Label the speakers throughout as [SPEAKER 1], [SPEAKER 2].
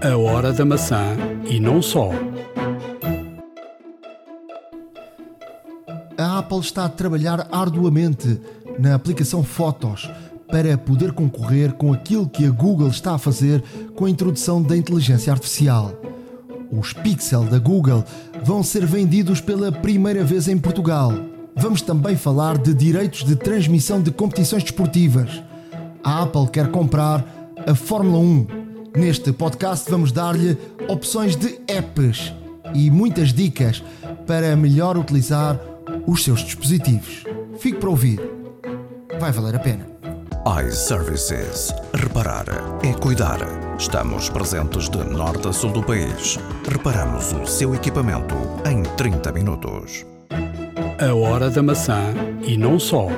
[SPEAKER 1] A hora da maçã e não só.
[SPEAKER 2] A Apple está a trabalhar arduamente na aplicação Fotos para poder concorrer com aquilo que a Google está a fazer com a introdução da inteligência artificial. Os Pixel da Google vão ser vendidos pela primeira vez em Portugal. Vamos também falar de direitos de transmissão de competições desportivas. A Apple quer comprar a Fórmula 1. Neste podcast vamos dar-lhe opções de apps e muitas dicas para melhor utilizar os seus dispositivos. Fique para ouvir. Vai valer a pena.
[SPEAKER 3] iServices. Reparar é cuidar. Estamos presentes de norte a sul do país. Reparamos o seu equipamento em 30 minutos.
[SPEAKER 1] A hora da maçã e não só.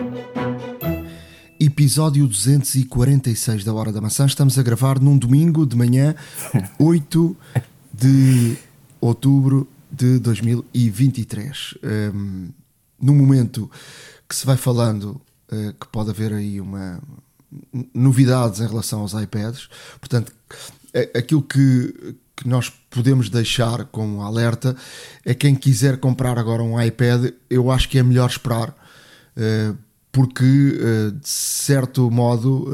[SPEAKER 2] Episódio 246 da Hora da Maçã. Estamos a gravar num domingo de manhã, 8 de outubro de 2023. Um, no momento que se vai falando uh, que pode haver aí uma novidades em relação aos iPads, portanto, aquilo que, que nós podemos deixar como alerta é quem quiser comprar agora um iPad, eu acho que é melhor esperar. Uh, porque de certo modo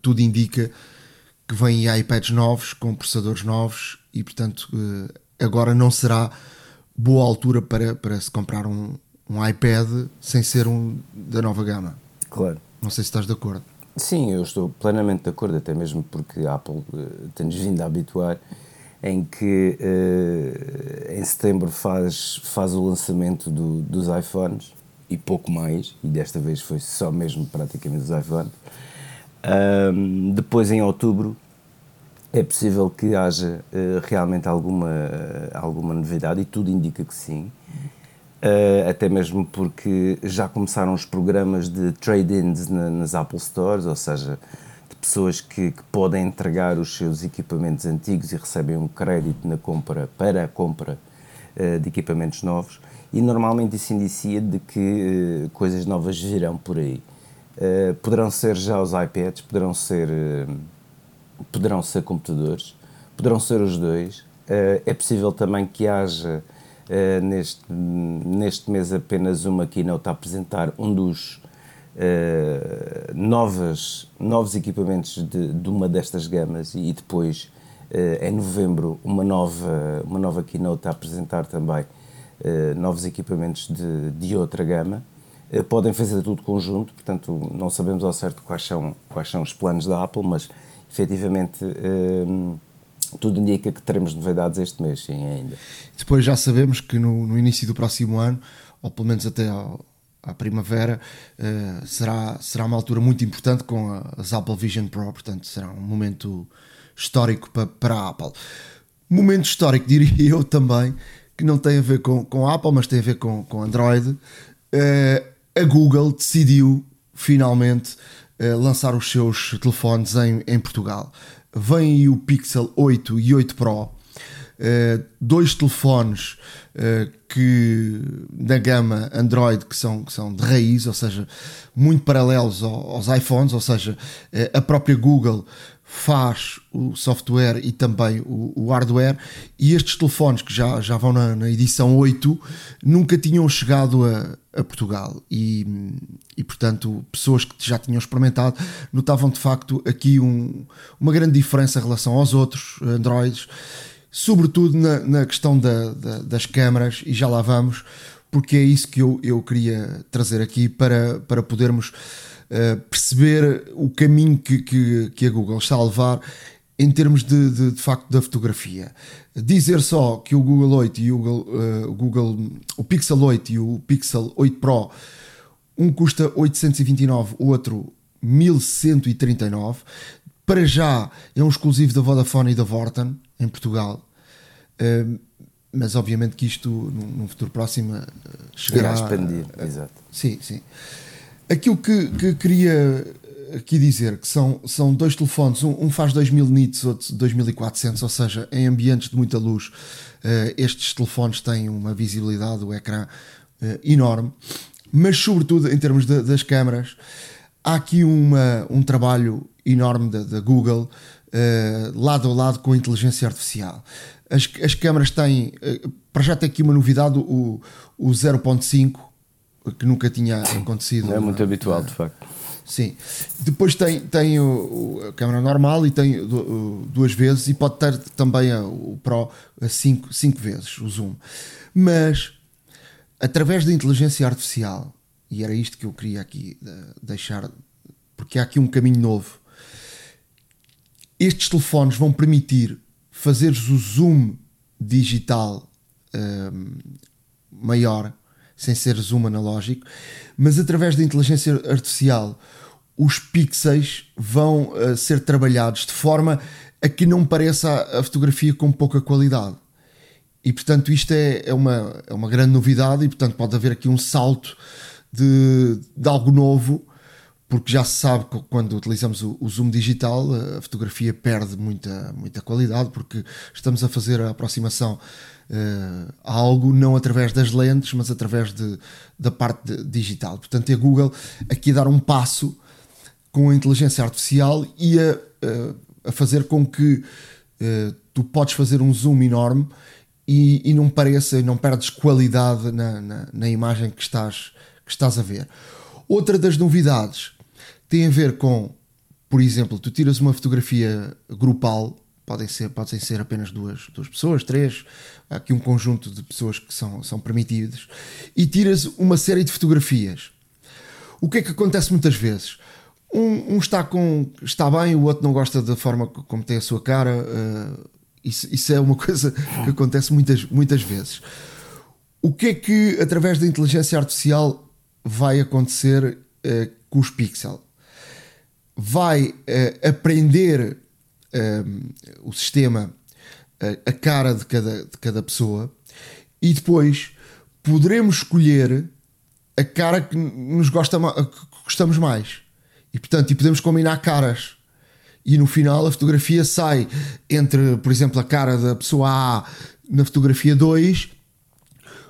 [SPEAKER 2] tudo indica que vêm iPads novos com processadores novos e portanto agora não será boa altura para, para se comprar um, um iPad sem ser um da nova gama.
[SPEAKER 4] Claro.
[SPEAKER 2] Não sei se estás de acordo.
[SPEAKER 4] Sim, eu estou plenamente de acordo, até mesmo porque a Apple tem-nos vindo a habituar em que uh, em setembro faz, faz o lançamento do, dos iPhones e pouco mais, e desta vez foi só mesmo praticamente os iPhones. Um, depois, em outubro, é possível que haja uh, realmente alguma, alguma novidade, e tudo indica que sim. Uh, até mesmo porque já começaram os programas de trade-ins na, nas Apple Stores, ou seja, de pessoas que, que, podem entregar os seus equipamentos antigos e recebem um crédito na compra para a compra uh, de equipamentos novos e normalmente isso indicia de que uh, coisas novas virão por aí. Uh, poderão ser já os iPads, poderão ser, poderão ser computadores, poderão ser os dois. é possível também que haja neste, neste mês apenas uma keynote a apresentar um dos novas, novos equipamentos de, de uma destas gamas e depois em novembro uma nova, uma nova keynote a apresentar também Uh, novos equipamentos de, de outra gama. Uh, podem fazer tudo conjunto, portanto, não sabemos ao certo quais são, quais são os planos da Apple, mas efetivamente uh, tudo indica que teremos novidades este mês, sim, ainda.
[SPEAKER 2] Depois já sabemos que no, no início do próximo ano, ou pelo menos até à primavera, será, será uma altura muito importante com a, as Apple Vision Pro, portanto, será um momento histórico para, para a Apple. Momento histórico, diria eu também, que não tem a ver com, com a Apple, mas tem a ver com, com Android. Uh, a Google decidiu finalmente uh, lançar os seus telefones em, em Portugal. Vem aí o Pixel 8 e 8 Pro, uh, dois telefones que da gama Android que são, que são de raiz, ou seja, muito paralelos aos, aos iPhones, ou seja, a própria Google faz o software e também o, o, hardware e estes telefones que já, já vão na, na edição 8 nunca tinham chegado a, a Portugal. E, e portanto pessoas que já tinham experimentado notavam de facto aqui um, uma grande diferença em relação aos outros Androids sobretudo na, na questão da, da, das câmaras e já lá vamos porque é isso que eu, eu queria trazer aqui para, para podermos uh, perceber o caminho que, que, que, a Google está a levar em termos de, de, de, facto da fotografia. Dizer só que o Google 8 e o Google, uh, Google, o Pixel 8 e o Pixel 8 Pro, um custa 829, o outro 1139. Para já é um exclusivo da Vodafone e da Vorten em Portugal. Uh, mas obviamente que isto num, futuro próximo chegará
[SPEAKER 4] a expandir, exato.
[SPEAKER 2] Sim, sim. Aquilo que, que queria aqui dizer que são, são dois telefones, um, um faz 2000 nits, outro 2400, ou seja, em ambientes de muita luz, uh, estes telefones têm uma visibilidade do ecrã uh, enorme, mas sobretudo em termos de, das câmaras, há aqui uma, um trabalho enorme da, Google lado a lado com a inteligência artificial. As, as câmaras têm, uh, para já tem aqui uma novidade, o, o 0.5, que nunca tinha acontecido.
[SPEAKER 4] Não é muito habitual, de facto.
[SPEAKER 2] Sim. Depois tem, tem o, a câmera normal e tem duas vezes e pode ter também o Pro cinco, cinco vezes o zoom. Mas através da inteligência artificial, e era isto que eu queria aqui deixar, porque há aqui um caminho novo. Estes telefones vão permitir fazeres o zoom digital um, maior, sem ser zoom analógico, mas através da inteligência artificial os pixels vão uh, ser trabalhados de forma a que não pareça a, fotografia com pouca qualidade. E portanto, isto é, é, uma, é uma grande novidade, e portanto, pode haver aqui um salto de, de algo novo, porque já se sabe que quando utilizamos o, zoom digital, a fotografia perde muita, muita qualidade, porque estamos a fazer a aproximação uh, a algo não através das lentes, mas através de, da parte de, digital. Portanto, é a Google aqui a dar um passo com a inteligência artificial e a, a fazer com que uh, tu podes fazer um zoom enorme e, e não pareça não perdes qualidade na, na, na, imagem que estás, que estás a ver. Outra das novidades tem a ver com, por exemplo, tu tiras uma fotografia grupal, podem ser, podem ser apenas duas, duas pessoas, três, há aqui um conjunto de pessoas que são, são permitidas, e tiras uma série de fotografias. O que é que acontece muitas vezes? Um, um, está, com, está bem, o outro não gosta da forma como tem a sua cara. Uh, isso, isso, é uma coisa que acontece muitas, muitas vezes. O que é que, através da inteligência artificial, vai acontecer uh, com os pixels? Vai uh, aprender o sistema, a cara de cada, de cada pessoa, e depois poderemos escolher a cara que nos gosta, que gostamos mais. E portanto, e podemos combinar caras. E no final a fotografia sai entre, por exemplo, a cara da pessoa A na fotografia 2,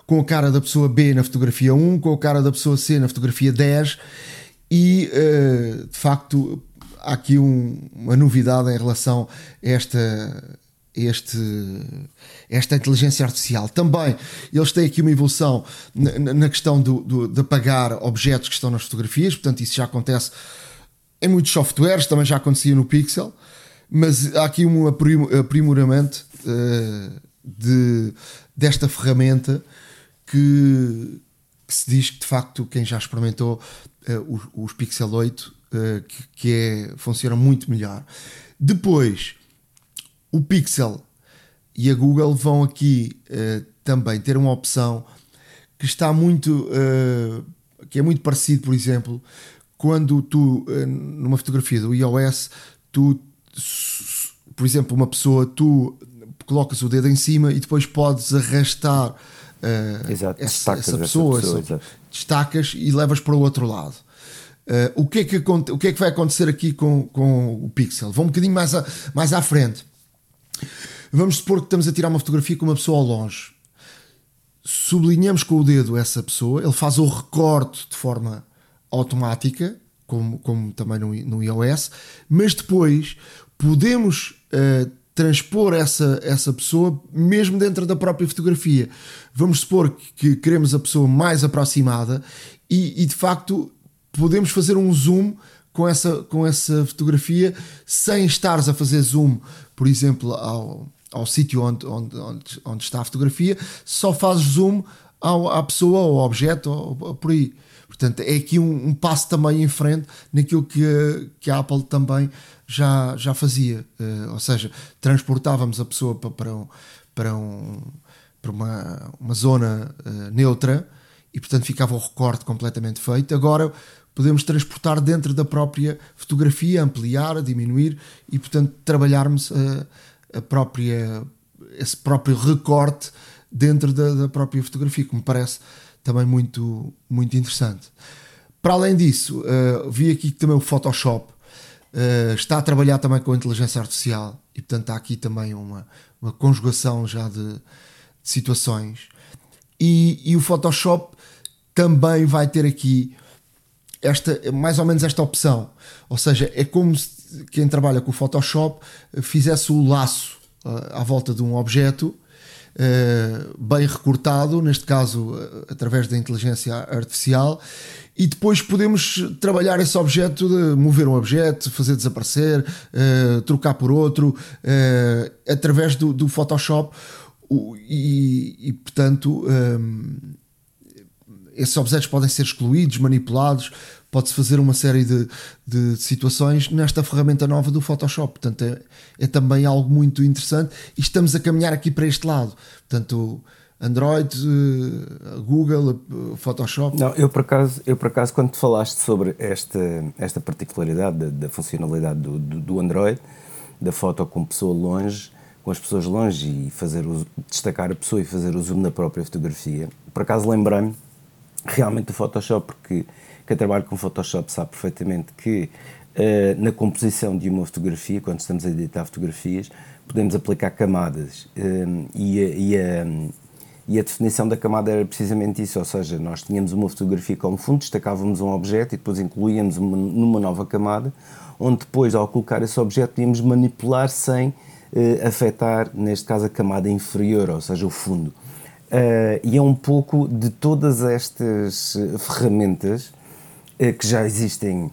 [SPEAKER 2] com a cara da pessoa B na fotografia 1, com a cara da pessoa C na fotografia 10, e uh, de facto há aqui um, uma novidade em relação a esta, este, esta inteligência artificial. Também eles têm aqui uma evolução na, na questão do, do, de apagar objetos que estão nas fotografias, portanto, isso já acontece em muitos softwares, também já acontecia no Pixel, mas há aqui um aprimoramento uh, de, desta ferramenta que, que, se diz que de facto quem já experimentou os, os, Pixel 8 uh, eh, que, que é, funciona muito melhor. Depois, o Pixel e a Google vão aqui também ter uma opção que está muito que é muito parecido, por exemplo, quando tu, eh, numa fotografia do iOS, tu, por exemplo, uma pessoa, tu colocas o dedo em cima e depois podes arrastar uh, essa, essa, pessoa, essa pessoa destacas e levas para o outro lado. Uh, o, que é que, o que é que vai acontecer aqui com, com o Pixel? Vou um bocadinho mais, a, mais à frente. Vamos supor que estamos a tirar uma fotografia com uma pessoa ao longe. Sublinhamos com o dedo essa pessoa, ele faz o recorte de forma automática, como, como também no, no iOS, mas depois podemos uh, transpor essa, essa pessoa mesmo dentro da própria fotografia. Vamos supor que queremos a pessoa mais aproximada e, e de facto podemos fazer um zoom com essa, com essa fotografia sem estares a fazer zoom, por exemplo, ao, ao sítio onde, onde, onde, onde está a fotografia, só fazes zoom ao, à pessoa, ao objeto, ou por aí. Portanto, é aqui um, um, passo também em frente naquilo que, que a Apple também já, já fazia. Uh, ou seja, transportávamos a pessoa para, para, um, para, um, para uma, uma zona uh, neutra e, portanto, ficava o recorte completamente feito. Agora podemos transportar dentro da própria fotografia, ampliar, diminuir e, portanto, trabalharmos a, eh, a própria, esse próprio recorte dentro da, da própria fotografia, que me parece também muito, muito interessante. Para além disso, uh, vi aqui também o Photoshop uh, está a trabalhar também com a inteligência artificial e, portanto, há aqui também uma, uma conjugação já de, de situações. E, e, o Photoshop também vai ter aqui esta, mais ou menos esta opção. Ou seja, é como se, quem trabalha com o Photoshop fizesse o laço à volta de um objeto bem recortado, neste caso através da inteligência artificial, e depois podemos trabalhar esse objeto, de mover um objeto, fazer desaparecer, uh, trocar por outro, através do, do Photoshop. E, e, portanto, esses objetos podem ser excluídos, manipulados, pode-se fazer uma série de, de situações nesta ferramenta nova do Photoshop. Portanto, é, é também algo muito interessante e estamos a caminhar aqui para este lado. Portanto, Android, eh, Google, eh, Photoshop?
[SPEAKER 4] Não, eu por acaso, eu por acaso quando falaste sobre esta, esta particularidade da, da funcionalidade do, do, do, Android, da foto com pessoa longe, com as pessoas longe e fazer o, destacar a pessoa e fazer o zoom na própria fotografia, por acaso lembrei-me realmente do Photoshop, porque quem trabalha com Photoshop sabe perfeitamente que uh, na composição de uma fotografia, quando estamos a editar fotografias, podemos aplicar camadas uh, e, e a e a definição da camada era precisamente isso, ou seja, nós tínhamos uma fotografia como fundo, destacávamos um objeto e depois incluíamos uma, numa nova camada, onde depois, ao colocar esse objeto, podíamos manipular sem eh, afetar, neste caso, a camada inferior, ou seja, o fundo. Uh, e é um pouco de todas estas ferramentas uh, que já existem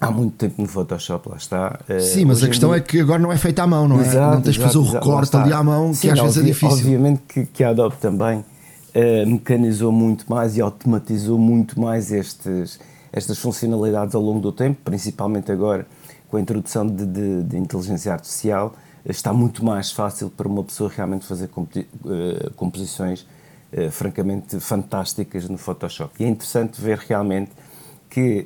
[SPEAKER 4] há muito tempo no Photoshop, lá está.
[SPEAKER 2] Eh, Sim, mas a questão dia... é que agora não é feita à mão, não é? Exato, não tens de fazer o recorte ali à mão, Sim, que às não, vezes é difícil.
[SPEAKER 4] Obviamente que, que a Adobe também uh, mecanizou muito mais e automatizou muito mais estes, estas funcionalidades ao longo do tempo, principalmente agora com a introdução de, de, de inteligência artificial, está muito mais fácil para uma pessoa realmente fazer uh, composições uh, francamente fantásticas no Photoshop. E é interessante ver realmente que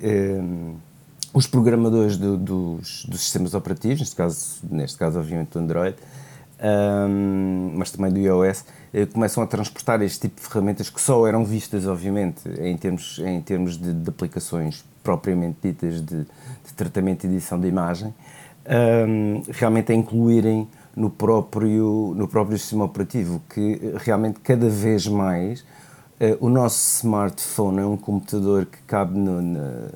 [SPEAKER 4] os programadores do, dos, dos, sistemas operativos, neste caso, neste caso obviamente do Android, um, mas também do iOS, eh, começam a transportar este tipo de ferramentas que só eram vistas, obviamente, em termos, em termos de, de aplicações propriamente ditas de, de, tratamento e edição de imagem, um, realmente a incluírem no próprio, no próprio sistema operativo, que realmente cada vez mais o nosso smartphone é um computador que cabe no, na,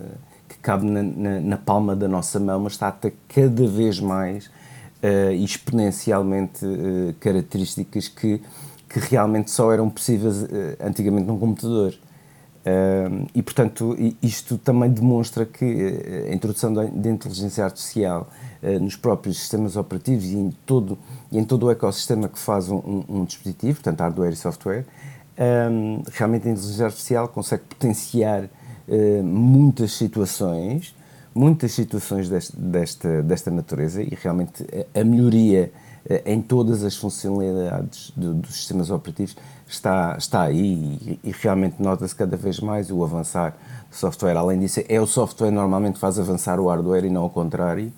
[SPEAKER 4] cabe na, na, na, palma da nossa mão, mas está a cada vez mais uh, exponencialmente uh, características que, que realmente só eram possíveis uh, antigamente num computador. e, portanto, isto também demonstra que a introdução da, inteligência artificial nos próprios sistemas operativos e em todo, e em todo o ecossistema que faz um, um, um dispositivo, portanto, hardware e software, um, realmente a inteligência artificial consegue potenciar eh, muitas situações, muitas situações deste, desta, desta natureza e realmente a, melhoria uh, em todas as funcionalidades do, dos sistemas operativos está, está aí e, e realmente nota-se cada vez mais o avançar do software. Além disso, é o software normalmente faz avançar o hardware e não o contrário.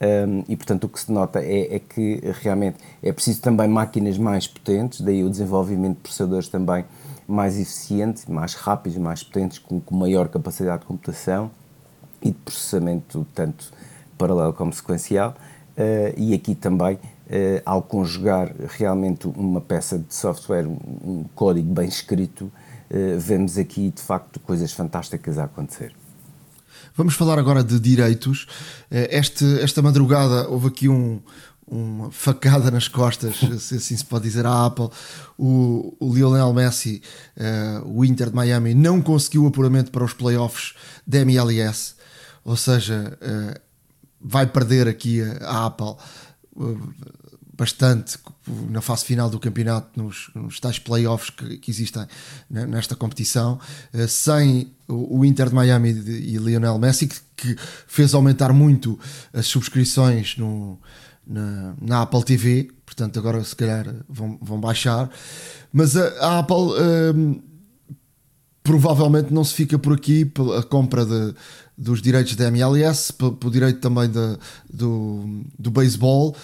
[SPEAKER 4] Um, e portanto o que se nota é, é, que realmente é preciso também máquinas mais potentes, daí o desenvolvimento de processadores também mais eficientes, mais rápidos, mais potentes, com, com maior capacidade de computação e de processamento, tanto paralelo como sequencial. Uh, e aqui também, uh, ao conjugar realmente uma peça de software, um código bem escrito, uh, vemos aqui de facto coisas fantásticas a acontecer.
[SPEAKER 2] Vamos falar agora de direitos. Este, esta madrugada houve aqui um, uma facada nas costas, se assim se pode dizer, à Apple. O, o Lionel Messi, uh, o Inter de Miami, não conseguiu apuramento para os playoffs da MLS, ou seja, uh, vai perder aqui a, a Apple uh, bastante na fase final do campeonato, nos, nos tais playoffs que, que existem nesta competição, sem o, Inter de Miami e Lionel Messi, que, fez aumentar muito as subscrições no na, na Apple TV, portanto agora se calhar vão, vão baixar, mas a, a Apple um, provavelmente não se fica por aqui pela compra de, dos direitos da MLS, pelo, direito também de, do, do beisebol.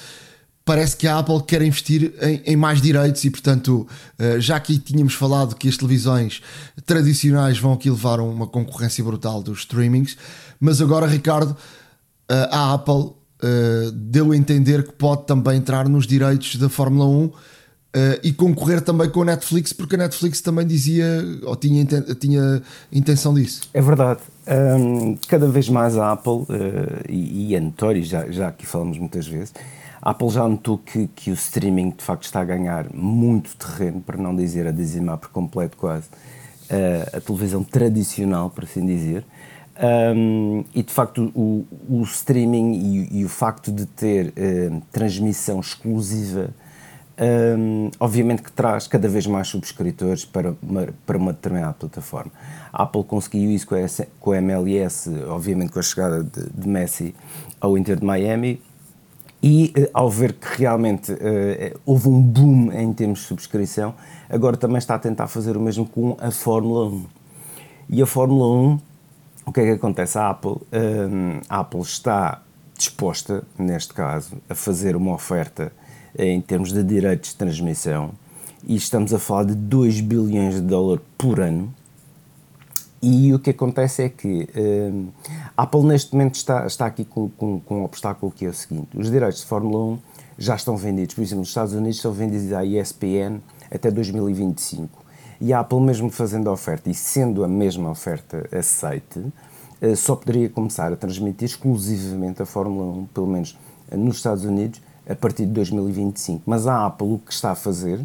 [SPEAKER 2] Parece que a Apple quer investir em, em mais direitos e, portanto, uh, já aqui tínhamos falado que as televisões tradicionais vão aqui levar uma concorrência brutal dos streamings, mas agora, Ricardo, uh, a Apple uh, deu a entender que pode também entrar nos direitos da Fórmula 1 Uh, e concorrer também com a Netflix, porque a Netflix também dizia, ou tinha, tinha intenção disso.
[SPEAKER 4] É verdade. Cada vez mais a Apple, e, e é notório, já, já aqui falamos muitas vezes, Apple já notou que, que o streaming de facto está a ganhar muito terreno, para não dizer a dizimar por completo quase, uh, a televisão tradicional, por assim dizer. Um, e de facto o, o streaming e, e, o facto de ter transmissão exclusiva um, obviamente que traz cada vez mais subscritores para uma, para uma determinada plataforma. A Apple conseguiu isso com a, com a MLS, obviamente com a chegada de, de Messi ao Inter de Miami, e uh, ao ver que realmente uh, houve um boom em termos de subscrição, agora também está a tentar fazer o mesmo com a Fórmula 1. E a Fórmula 1, o que é que acontece? A Apple, a Apple está disposta, neste caso, a fazer uma oferta em termos de direitos de transmissão, e estamos a falar de 2 bilhões de dólares por ano. E o que acontece é que a Apple neste momento está, está aqui com, com, com um obstáculo que é o seguinte: os direitos de Fórmula 1 já estão vendidos, por exemplo, nos Estados Unidos são vendidos à ESPN até 2025. E a Apple, mesmo fazendo a oferta e sendo a mesma oferta aceite, uh, só poderia começar a transmitir exclusivamente a Fórmula 1, pelo menos nos Estados Unidos, a partir de 2025. Mas a Apple o que está a fazer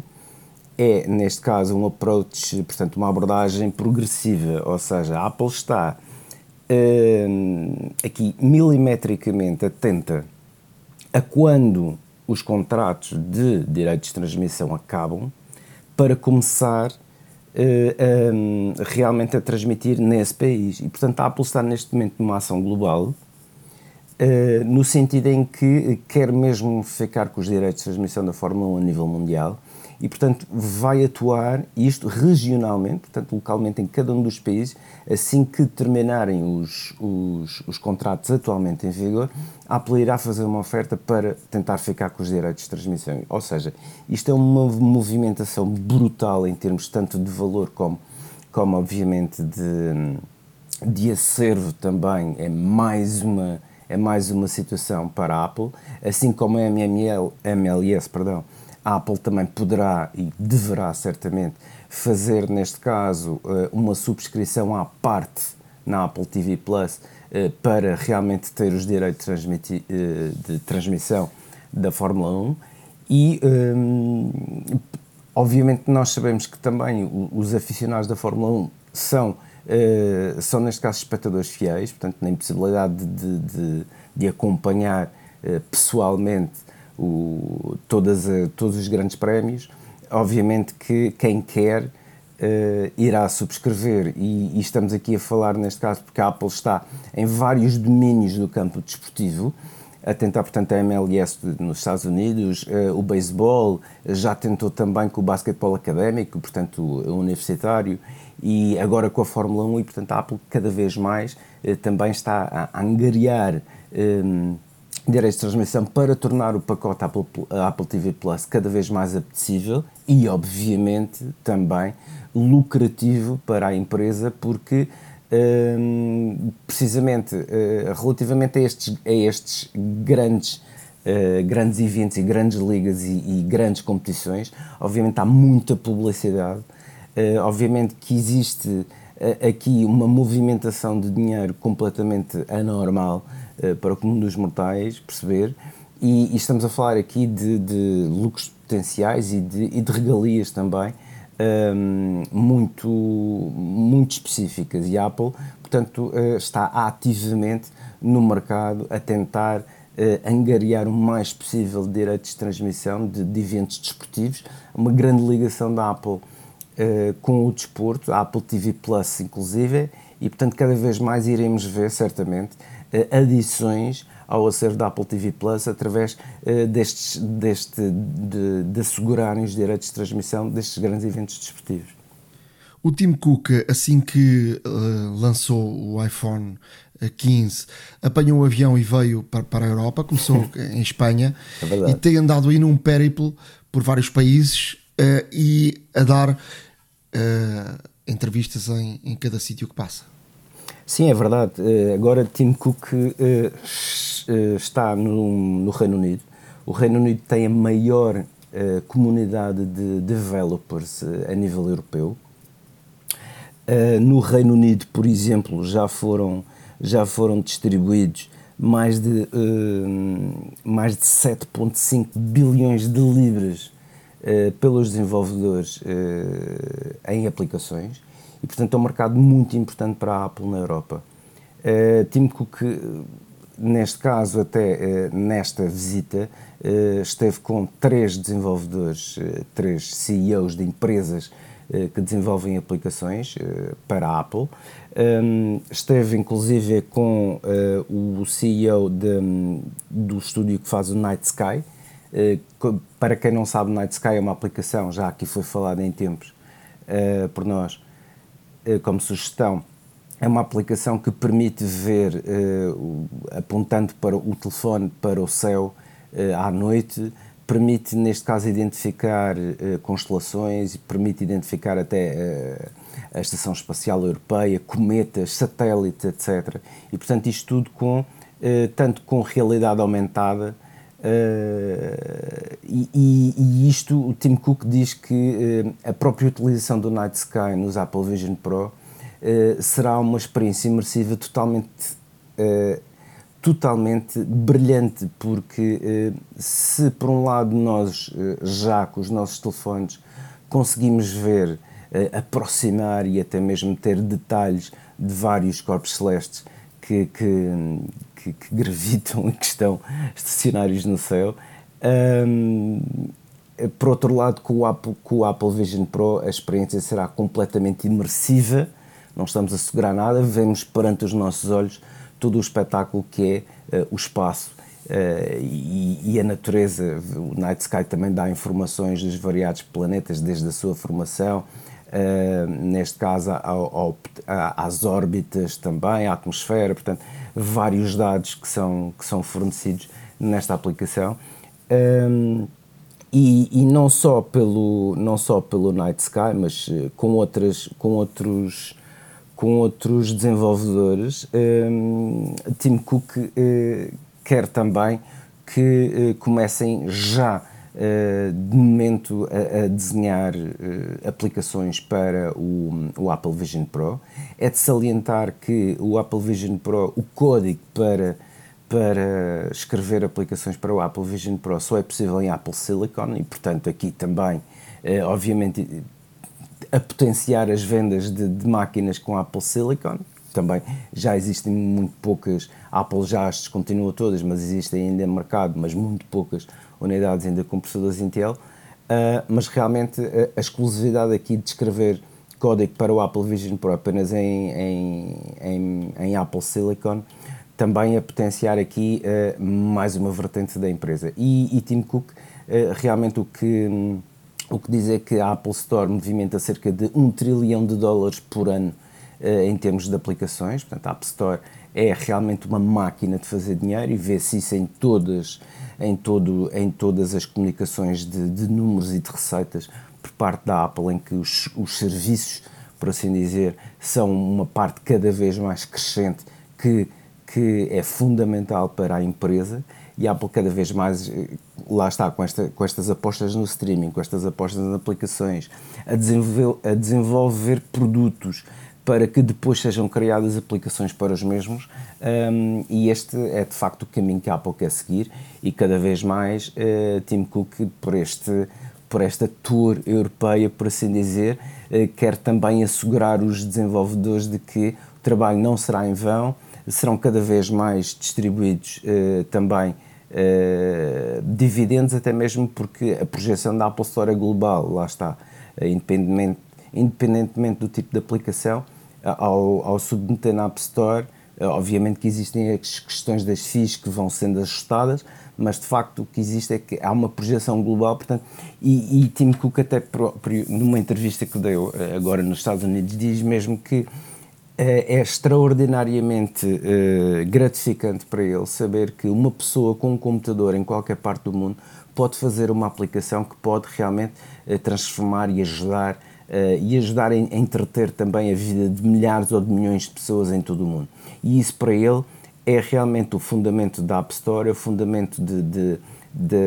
[SPEAKER 4] é, neste caso, um approach, portanto, uma abordagem progressiva, ou seja, a Apple está hum, aqui milimetricamente atenta a quando os contratos de direitos de transmissão acabam para começar uh, um, realmente a transmitir nesse país. E, portanto, a Apple está neste momento numa ação global Uh, no sentido em que quer mesmo ficar com os direitos de transmissão da Fórmula 1 a nível mundial e, portanto, vai atuar isto regionalmente, portanto, localmente em cada um dos países, assim que terminarem os, os, os contratos atualmente em vigor, a Apple irá fazer uma oferta para tentar ficar com os direitos de transmissão. Ou seja, isto é uma movimentação brutal em termos tanto de valor como, como obviamente, de, de acervo também. É mais uma é mais uma situação para a Apple, assim como a MML, MLS, perdão, a Apple também poderá e deverá certamente fazer, neste caso, eh, uma subscrição à parte na Apple TV Plus eh, para realmente ter os direitos de, eh, transmissão da Fórmula 1 e obviamente nós sabemos que também os aficionados da Fórmula 1 são são neste caso espectadores fiéis, portanto, na impossibilidade de, de, de acompanhar pessoalmente o, todas todos os grandes prémios. Obviamente que quem quer uh, irá subscrever, e, e, estamos aqui a falar neste caso porque a Apple está em vários domínios do campo desportivo, a tentar, portanto, a MLS nos Estados Unidos, uh, o beisebol, já tentou também com o basquetebol académico, portanto, universitário, e agora com a Fórmula 1 e portanto a Apple cada vez mais eh, também está a, angariar eh, direitos de transmissão para tornar o pacote Apple, Apple TV Plus cada vez mais apetecível e obviamente também lucrativo para a empresa porque eh, precisamente eh, relativamente a estes, a estes grandes Uh, grandes eventos e grandes ligas e, e, grandes competições, obviamente há muita publicidade Uh, obviamente que existe uh, aqui uma movimentação de dinheiro completamente anormal para o comum dos mortais perceber, e, e estamos a falar aqui de, de lucros potenciais e de, e de regalias também um, ehm, muito, muito específicas. E a Apple, portanto, está ativamente no mercado a tentar angariar o mais possível de direitos de transmissão de, de eventos desportivos. Uma grande ligação da Apple uh, com o desporto, a Apple TV Plus inclusive, e portanto cada vez mais iremos ver certamente uh, adições ao acervo da Apple TV Plus através uh, destes, deste, de, de assegurarem os direitos de transmissão destes grandes eventos desportivos.
[SPEAKER 2] O Tim Cook, assim que uh, lançou o iPhone 15, apanhou um avião e veio para, para a Europa, começou em Espanha é e tem andado aí num périplo por vários países uh, e a dar entrevistas em, em cada sítio que passa.
[SPEAKER 4] Sim, é verdade. Uh, agora Tim Cook uh, está no, no, Reino Unido. O Reino Unido tem a maior comunidade de developers a nível europeu. no Reino Unido, por exemplo, já foram, já foram distribuídos mais de, mais de 7,5 bilhões de libras pelos desenvolvedores em aplicações e, portanto, é um mercado muito importante para a Apple na Europa. Tim Cook neste caso, até eh, nesta visita, eh, esteve com três desenvolvedores, eh, três CEOs de empresas que desenvolvem aplicações para a Apple. Ehm, esteve inclusive com o CEO de, do estúdio que faz o Night Sky. Para quem não sabe, Night Sky é uma aplicação, já aqui foi falada em tempos por nós, como sugestão é uma aplicação que permite ver, uh, apontando para o telefone para o céu uh, à noite, permite, neste caso, identificar constelações, permite identificar até a Estação Espacial Europeia, cometas, satélites, etc. E, portanto, isto tudo com, tanto com realidade aumentada, e, e, e, isto, o Tim Cook diz que a própria utilização do Night Sky nos Apple Vision Pro eh, será uma experiência imersiva totalmente, uh, totalmente brilhante, porque uh, se por um lado nós já com os nossos telefones conseguimos ver, aproximar e até mesmo ter detalhes de vários corpos celestes que, que, que, que gravitam e que estão estacionários no céu. Um, por outro lado, com o, Apple, com o Apple Vision Pro, a experiência será completamente imersiva não estamos a segurar nada, vemos perante os nossos olhos todo o espetáculo que é uh, o espaço uh, e, e, a natureza. O Night Sky também dá informações dos variados planetas, desde a sua formação, uh, neste caso ao, ao, às órbitas também, à atmosfera, portanto, vários dados que são, que são fornecidos nesta aplicação. Um, e, e, não só pelo não só pelo Night Sky mas com outras com outros com outros desenvolvedores. Um, Tim Cook uh, quer também que uh, comecem já uh, de momento a, a desenhar aplicações para o, o, Apple Vision Pro. É de salientar que o Apple Vision Pro, o código para para escrever aplicações para o Apple Vision Pro só é possível em Apple Silicon e, portanto, aqui também, obviamente, a potenciar as vendas de, de, máquinas com Apple Silicon. Também já existem muito poucas, a Apple já as descontinua todas, mas existem ainda no mercado, mas muito poucas unidades ainda com processadores Intel. Uh, mas realmente a, a, exclusividade aqui de escrever código para o Apple Vision Pro apenas em, em, em, em Apple Silicon também a potenciar aqui uh, mais uma vertente da empresa. E, e Tim Cook, uh, realmente o que o que diz é que a Apple Store movimenta cerca de 1 trilhão de dólares por ano uh, em termos de aplicações. Portanto, a App Store é realmente uma máquina de fazer dinheiro e vê-se isso em todas, em, todo, em todas as comunicações de, de, números e de receitas por parte da Apple, em que os, os serviços, por assim dizer, são uma parte cada vez mais crescente que, que é fundamental para a empresa e a Apple cada vez mais, eh, lá está, com, esta, com estas apostas no streaming, com estas apostas nas aplicações, a desenvolver, a desenvolver produtos para que depois sejam criadas aplicações para os mesmos um, e este é de facto o caminho que a Apple quer seguir e cada vez mais uh, Tim Cook por este por esta tour europeia, por assim dizer, uh, quer também assegurar os desenvolvedores de que o trabalho não será em vão, serão cada vez mais distribuídos uh, também uh, dividendos, até mesmo porque a projeção da Apple Store é global, lá está, independentemente, independentemente do tipo de aplicação, ao, ao submeter na App Store, obviamente que existem as questões das FIIs que vão sendo ajustadas, mas de facto o que existe é que há uma projeção global, portanto, e, e Tim Cook até próprio, numa entrevista que deu agora nos Estados Unidos, diz mesmo que é, é extraordinariamente gratificante para ele saber que uma pessoa com um computador em qualquer parte do mundo pode fazer uma aplicação que pode realmente transformar e ajudar uh, e ajudar a, entreter também a vida de milhares ou de milhões de pessoas em todo o mundo. E isso para ele é realmente o fundamento da App Store, é o fundamento de, de, de,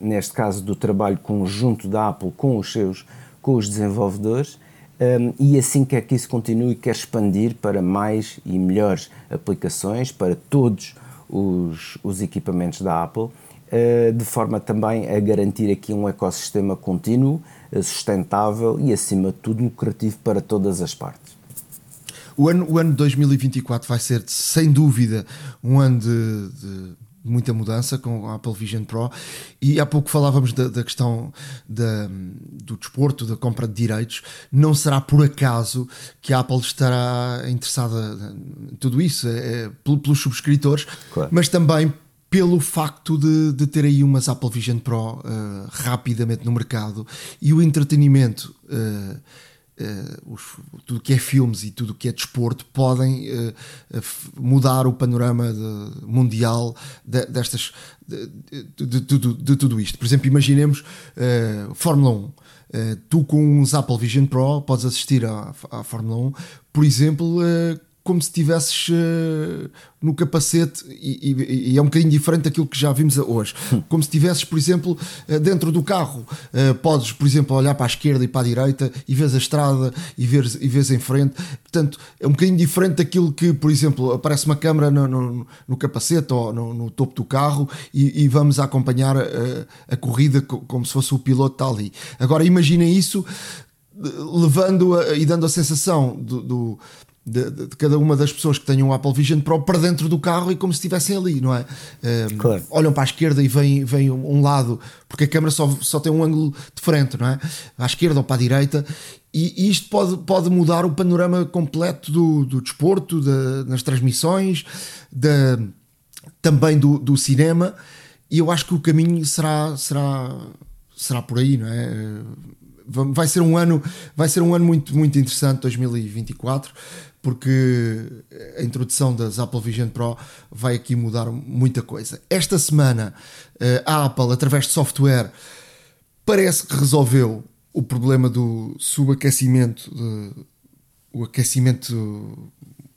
[SPEAKER 4] neste caso, do trabalho conjunto da Apple com os seus com os desenvolvedores um, e assim quer que isso continue, quer expandir para mais e melhores aplicações para todos os, os equipamentos da Apple, uh, de forma também a garantir aqui um ecossistema contínuo, sustentável e, acima de tudo, lucrativo para todas as partes.
[SPEAKER 2] O ano, o ano 2024 vai ser, sem dúvida, um ano de, de muita mudança com a Apple Vision Pro e há pouco falávamos da, da questão da, do desporto, da compra de direitos não será por acaso que a Apple estará interessada em tudo isso é, é pelos subscritores claro. mas também pelo facto de, de, ter aí umas Apple Vision Pro uh, rapidamente no mercado e o entretenimento uh, Uh, os, tudo que é filmes e tudo que é desporto podem mudar o panorama de, mundial de, destas de, de, de, tudo isto. Por exemplo, imaginemos Fórmula 1. tu com uns Apple Vision Pro podes assistir à, à Fórmula 1, por exemplo, como se estivesses uh, no capacete, e, e, e, é um bocadinho diferente daquilo que já vimos hoje. Como se estivesses, por exemplo, uh, dentro do carro. Uh, podes, por exemplo, olhar para a esquerda e para a direita e vês a estrada e vês, e vês em frente. Portanto, é um bocadinho diferente daquilo que, por exemplo, aparece uma câmera no, no, no capacete ou no, no, topo do carro e, e vamos acompanhar a corrida como se fosse o piloto está ali. Agora, imaginem isso levando a, e dando a sensação do, do, de, de, cada uma das pessoas que tenham um Apple Vision Pro para dentro do carro e como se estivessem ali, não é? Um, claro. Olham para a esquerda e vem, vem um lado, porque a câmera só, só tem um ângulo de frente, não é? À esquerda ou para a direita. E isto pode, pode mudar o panorama completo do, do desporto, de, nas transmissões, de, também do, do cinema. E eu acho que o caminho será, será, será por aí, não é? vai ser um ano vai ser um ano muito muito interessante 2024 porque a introdução das Apple Vision Pro vai aqui mudar muita coisa. Esta semana, eh, a Apple, através de software, parece que resolveu o problema do subaquecimento, de, o aquecimento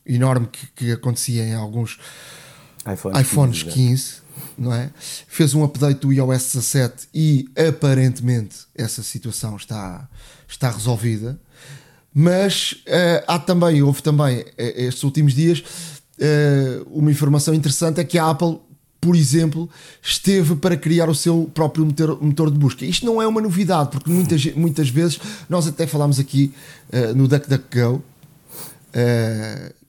[SPEAKER 2] enorme que, que, acontecia em alguns iPhones, iPhones 15, 15 não é? Fez um update do iOS 17 e aparentemente essa situação está, está resolvida. Mas uh, há também, houve também uh, estes últimos dias uh, uma informação interessante: é que a Apple, por exemplo, esteve para criar o seu próprio motor, motor de busca. Isto não é uma novidade, porque muitas, muitas vezes nós até falámos aqui no DuckDuckGo.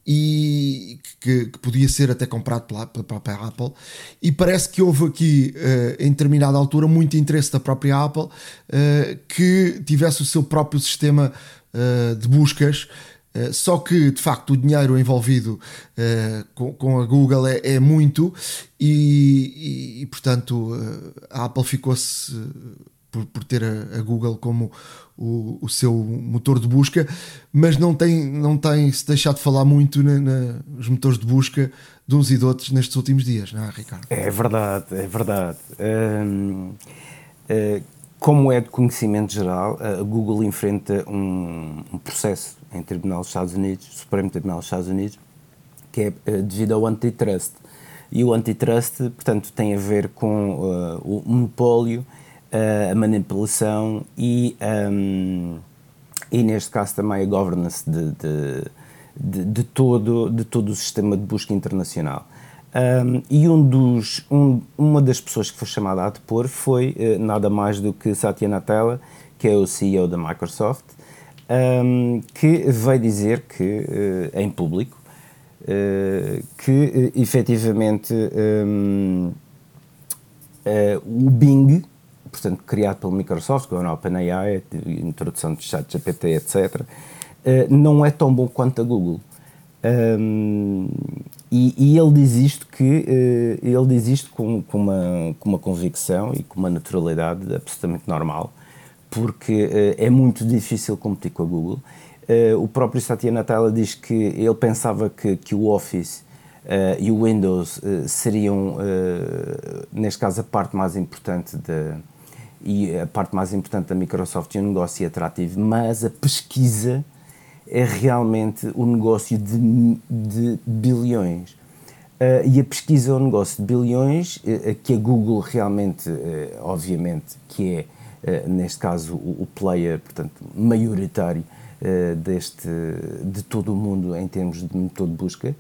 [SPEAKER 2] e que, que, podia ser até comprado pela, pela, própria Apple, e parece que houve aqui, em determinada altura, muito interesse da própria Apple que tivesse o seu próprio sistema uh, de buscas. Uh, só que de facto o dinheiro envolvido uh, com, com, a Google é, é muito e, e, e portanto a Apple ficou-se por, por, ter a, a Google como o, o, seu motor de busca, mas não tem, não tem se deixado de falar muito na, na, nos motores de busca de uns e de outros nestes últimos dias, não é, Ricardo?
[SPEAKER 4] É verdade, é verdade. Hum, como é de conhecimento geral, a Google enfrenta um, um processo em Tribunal dos Estados Unidos, Supremo Tribunal dos Estados Unidos, que é uh, devido ao antitrust. E o antitrust, portanto, tem a ver com uh, o monopólio, uh, a manipulação e, um, e, neste caso, também a governance de, de, de, de, todo, de todo o sistema de busca internacional. Um, e um dos, um, uma das pessoas que foi chamada a depor foi uh, nada mais do que Satya Nadella, que é o CEO da Microsoft, um, que veio dizer que, uh, em público, uh, que efetivamente um, o Bing, portanto criado pela Microsoft, com a OpenAI, introdução de chat GPT, etc., não é tão bom quanto a Google. Um, e, e, ele diz isto que uh, ele diz isto com, com, uma, com uma convicção e com uma naturalidade absolutamente normal, porque uh, é muito difícil competir com a Google. Uh, o próprio Satya Nadella diz que ele pensava que, que o Office e o Windows seriam, neste caso, a parte mais importante da e a parte mais importante da Microsoft e um negócio atrativo, mas a pesquisa é realmente um negócio de, de bilhões. Uh, e a pesquisa é um negócio de bilhões, uh, que a Google realmente, uh, obviamente, que é, neste caso, o, o, player, portanto, maioritário deste, de todo o mundo em termos de motor de busca.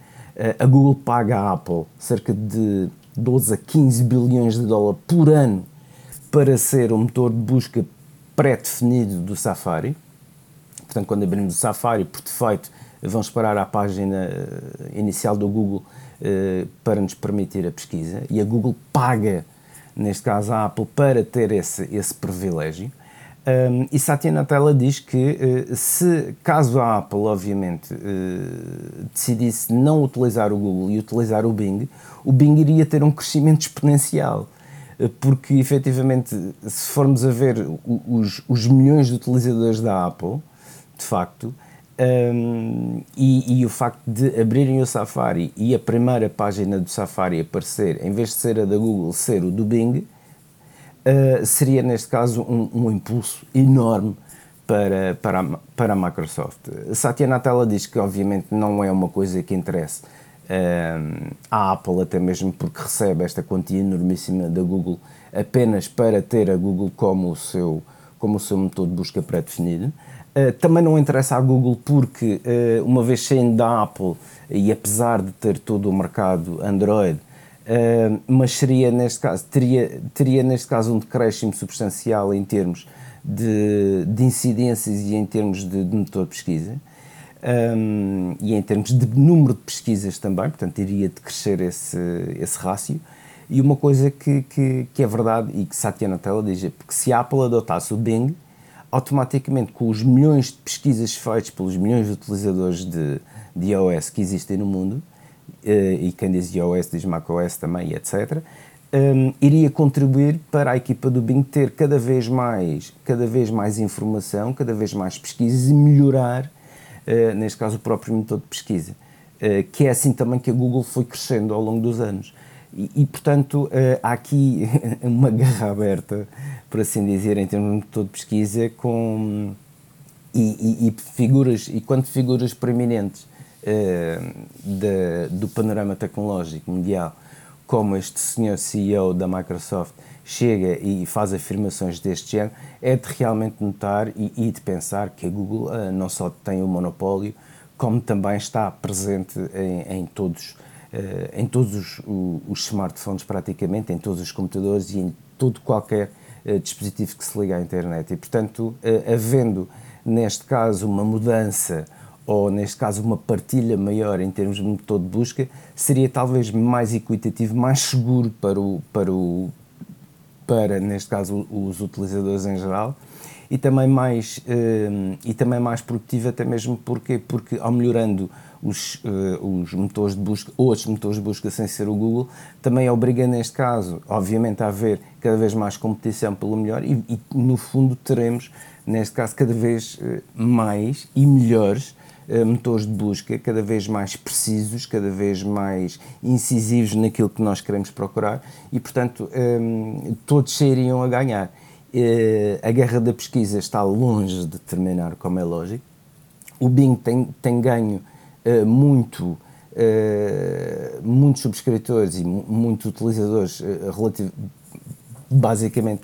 [SPEAKER 4] a Google paga à Apple cerca de 12 a 15 bilhões de dólares por ano para ser o motor de busca pré-definido do Safari. Portanto, quando abrimos o Safari, por defeito, vamos parar à página inicial do Google eh, para nos permitir a pesquisa e a Google paga, neste caso a Apple, para ter esse, esse privilégio. Um, e Satya Nadella diz que uh, se, caso a Apple, obviamente, decidisse não utilizar o Google e utilizar o Bing, o Bing iria ter um crescimento exponencial. Porque, efetivamente, se formos a ver os, os milhões de utilizadores da Apple, de facto, um, e, e, o facto de abrirem o Safari e a primeira página do Safari aparecer, em vez de ser a da Google, ser o do Bing, uh, seria neste caso um, um, impulso enorme para, para, a, para a Microsoft. Satya Nadella diz que, obviamente, não é uma coisa que interesse um, à Apple, até mesmo porque recebe esta quantia enormíssima da Google apenas para ter a Google como o seu, como o seu motor de busca pré-definido. Uh, também não interessa à Google porque, uh, uma vez saindo da Apple, e apesar de ter todo o mercado Android, uh, mas seria neste caso, teria, teria neste caso um decréscimo substancial em termos de, de incidências e em termos de, de motor de pesquisa. Um, e em termos de número de pesquisas também, portanto, iria decrescer esse, esse rácio. E uma coisa que, que, que é verdade e que Satya Nadella diz é porque se a Apple adotasse o Bing, automaticamente com os milhões de pesquisas feitas pelos milhões de utilizadores de, de iOS que existem no mundo, eh, e quem diz iOS diz macOS também, etc., um, iria contribuir para a equipa do Bing ter cada vez mais, cada vez mais informação, cada vez mais pesquisas e melhorar, uh, neste caso, o próprio método de pesquisa, uh, que é assim também que a Google foi crescendo ao longo dos anos. E, e, portanto, uh, há aqui uma guerra aberta, por assim dizer, em termos de pesquisa, com, e, e, e figuras, e quanto figuras preeminentes uh, de, do panorama tecnológico mundial, como este senhor CEO da Microsoft chega e faz afirmações deste género, é de realmente notar e, e de pensar que a Google uh, não só tem o monopólio, como também está presente em, em todos eh, em todos os, os, smartphones praticamente, em todos os computadores e em todo qualquer uh, dispositivo que se liga à internet. E, portanto, uh, havendo neste caso uma mudança ou neste caso uma partilha maior em termos de motor de busca, seria talvez mais equitativo, mais seguro para o, para o para neste caso os utilizadores em geral e também mais e também mais produtivo até mesmo porque porque ao melhorando os, uh, os motores de busca, outros motores de busca sem ser o Google, também obriga neste caso, obviamente, a haver cada vez mais competição pelo melhor e, e no fundo teremos, neste caso, cada vez uh, mais e melhores uh, motores de busca, cada vez mais precisos, cada vez mais incisivos naquilo que nós queremos procurar e, portanto, um, todos sairiam a ganhar. a guerra da pesquisa está longe de terminar, como é lógico. O Bing tem, tem ganho uh, muito, uh, muitos subscritores e muitos utilizadores, uh, relativo, basicamente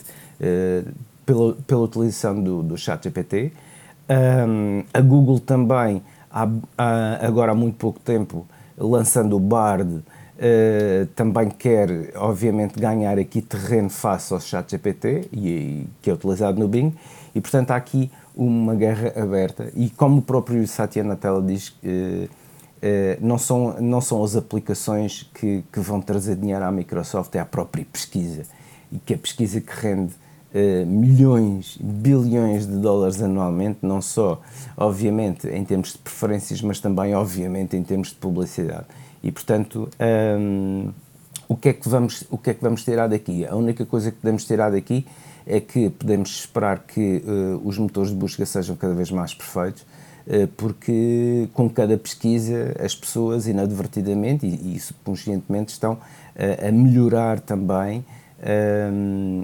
[SPEAKER 4] pela, pela utilização do, do chat GPT. Um, a Google também, há, há, agora há muito pouco tempo, lançando o Bard, Uh, também quer, obviamente, ganhar aqui terreno face ao chat GPT, e, e, que é utilizado no Bing, e portanto há aqui uma guerra aberta e como o próprio Satya Nadella diz, eh, não, são, não são as aplicações que, que vão trazer dinheiro à Microsoft, é a própria pesquisa e que a pesquisa que rende eh, milhões, bilhões de dólares anualmente, não só, obviamente, em termos de preferências, mas também, obviamente, em termos de publicidade. E, portanto, um, o, que é que vamos, o que é que vamos tirar daqui? A única coisa que podemos tirar daqui é que podemos esperar que uh, os motores de busca sejam cada vez mais perfeitos, uh, porque com cada pesquisa as pessoas inadvertidamente e, e subconscientemente estão uh, a melhorar também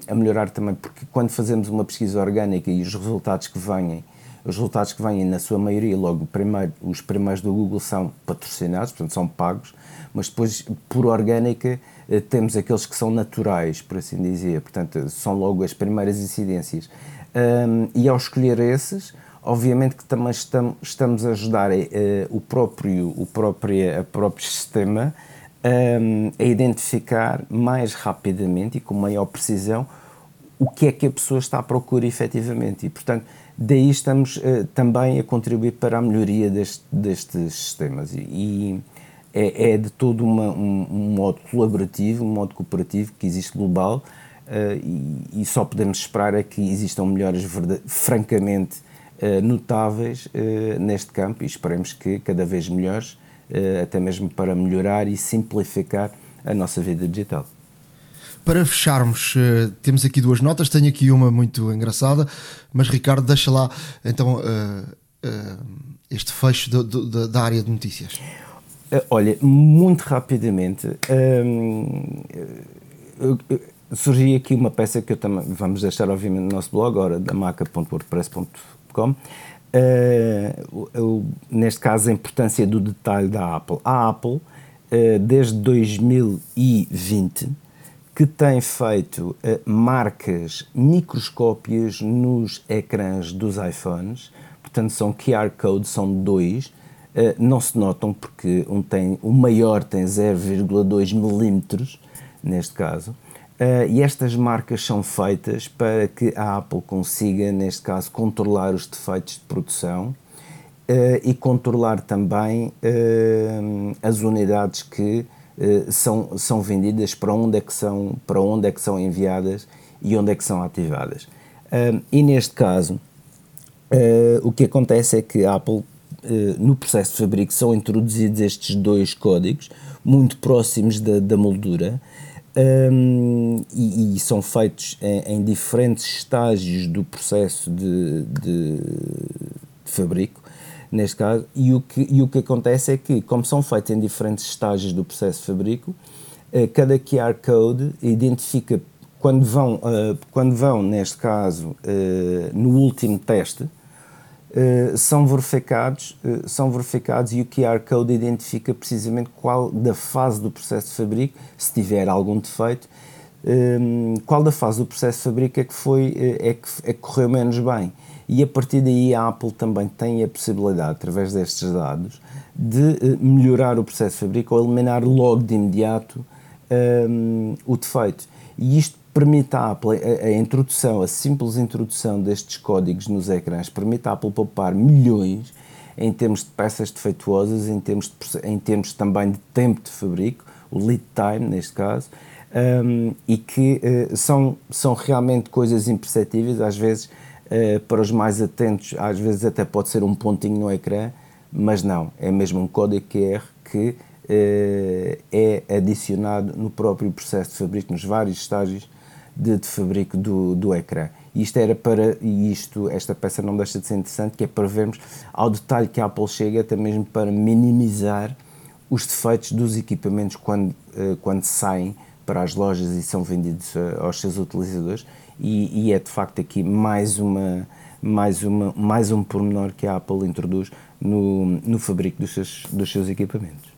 [SPEAKER 4] a melhorar também, porque quando fazemos uma pesquisa orgânica e os resultados que vêm os resultados que vêm, na sua maioria, logo primeiro, os primeiros do Google são patrocinados, portanto são pagos, mas depois, por orgânica, temos aqueles que são naturais, por assim dizer, portanto são logo as primeiras incidências. Um, e ao escolher esses, obviamente que também estamos, estamos a ajudar uh, o próprio, o próprio, a próprio sistema um, a identificar mais rapidamente e com maior precisão o que é que a pessoa está à procura efetivamente. E, portanto, daí estamos uh, também a contribuir para a melhoria deste, destes sistemas. E, e é, é, de todo uma, um, um, modo colaborativo, um modo cooperativo que existe global uh, e, e, só podemos esperar é que existam melhores francamente uh, notáveis neste campo e esperemos que cada vez melhores até mesmo para melhorar e simplificar a nossa vida digital.
[SPEAKER 2] Para fecharmos, temos aqui duas notas. Tenho aqui uma muito engraçada, mas Ricardo, deixa lá então este fecho do, do, da área de notícias.
[SPEAKER 4] Olha, muito rapidamente, hum, surgiu aqui uma peça que eu também vamos deixar, obviamente, no nosso blog, ora, da maca.wordpress.com, uh, neste caso, a importância do detalhe da Apple. A Apple, uh, desde 2020, que tem feito uh, marcas microscópias nos ecrãs dos iPhones, portanto, são QR codes, são dois. Não se notam porque um tem, o maior tem 0,2 milímetros, neste caso, Uh, e estas marcas são feitas para que a Apple consiga, neste caso, controlar os defeitos de produção uh, e controlar também uh, as unidades que são, são vendidas, para onde, é que são, para onde é que são enviadas e onde é que são ativadas. e neste caso, o que acontece é que a Apple, no processo de fabrico, são introduzidos estes dois códigos muito próximos da, da moldura um, e, e, são feitos em, em, diferentes estágios do processo de, de, de, fabrico, neste caso, e o, que, e o que acontece é que, como são feitos em diferentes estágios do processo de fabrico, uh, cada QR Code identifica, quando vão, uh, quando vão neste caso, no último teste, Uh, são verificados, uh, são verificados e o QR Code identifica precisamente qual da fase do processo de fabrico, se tiver algum defeito, um, qual da fase do processo de fabrico é que foi, uh, é que, é que correu menos bem. E a partir daí a Apple também tem a possibilidade, através destes dados, de melhorar o processo de fabrico ou eliminar logo de imediato um, o defeito. E isto permite à Apple, a, introdução, a simples introdução destes códigos nos ecrãs, permite à Apple poupar milhões em termos de peças defeituosas, em termos, de, em termos também de tempo de fabrico, o lead time neste caso, um, e que uh, são, são realmente coisas imperceptíveis, às vezes uh, para os mais atentos, às vezes até pode ser um pontinho no ecrã, mas não, é mesmo um código QR que uh, é adicionado no próprio processo de fabrico, nos vários estágios de, de fabrico do, do ecrã. Isto era para, e isto, esta peça não deixa de ser interessante, que é para vermos ao detalhe que a Apple chega, até mesmo para minimizar os defeitos dos equipamentos quando, eh, quando saem para as lojas e são vendidos eh, aos seus utilizadores. E, e é de facto aqui mais uma mais, uma, mais um pormenor que a Apple introduz no, no fabrico dos seus, dos seus equipamentos.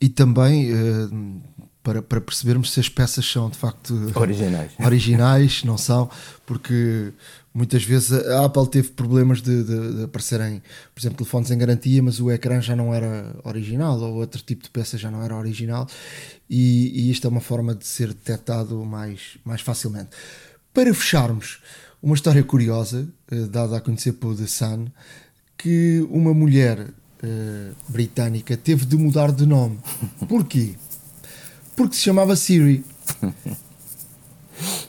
[SPEAKER 2] E também uh, para, para percebermos se as peças são de facto
[SPEAKER 4] originais.
[SPEAKER 2] originais, não são, porque muitas vezes a Apple teve problemas de, de, de, aparecerem, por exemplo, telefones em garantia, mas o ecrã já não era original ou outro tipo de peça já não era original, e, e isto é uma forma de ser detectado mais, mais facilmente. Para fecharmos, uma história curiosa, eh, dada a conhecer pelo The Sun, que uma mulher uh, britânica teve de mudar de nome. Porquê? Porque se chamava Siri.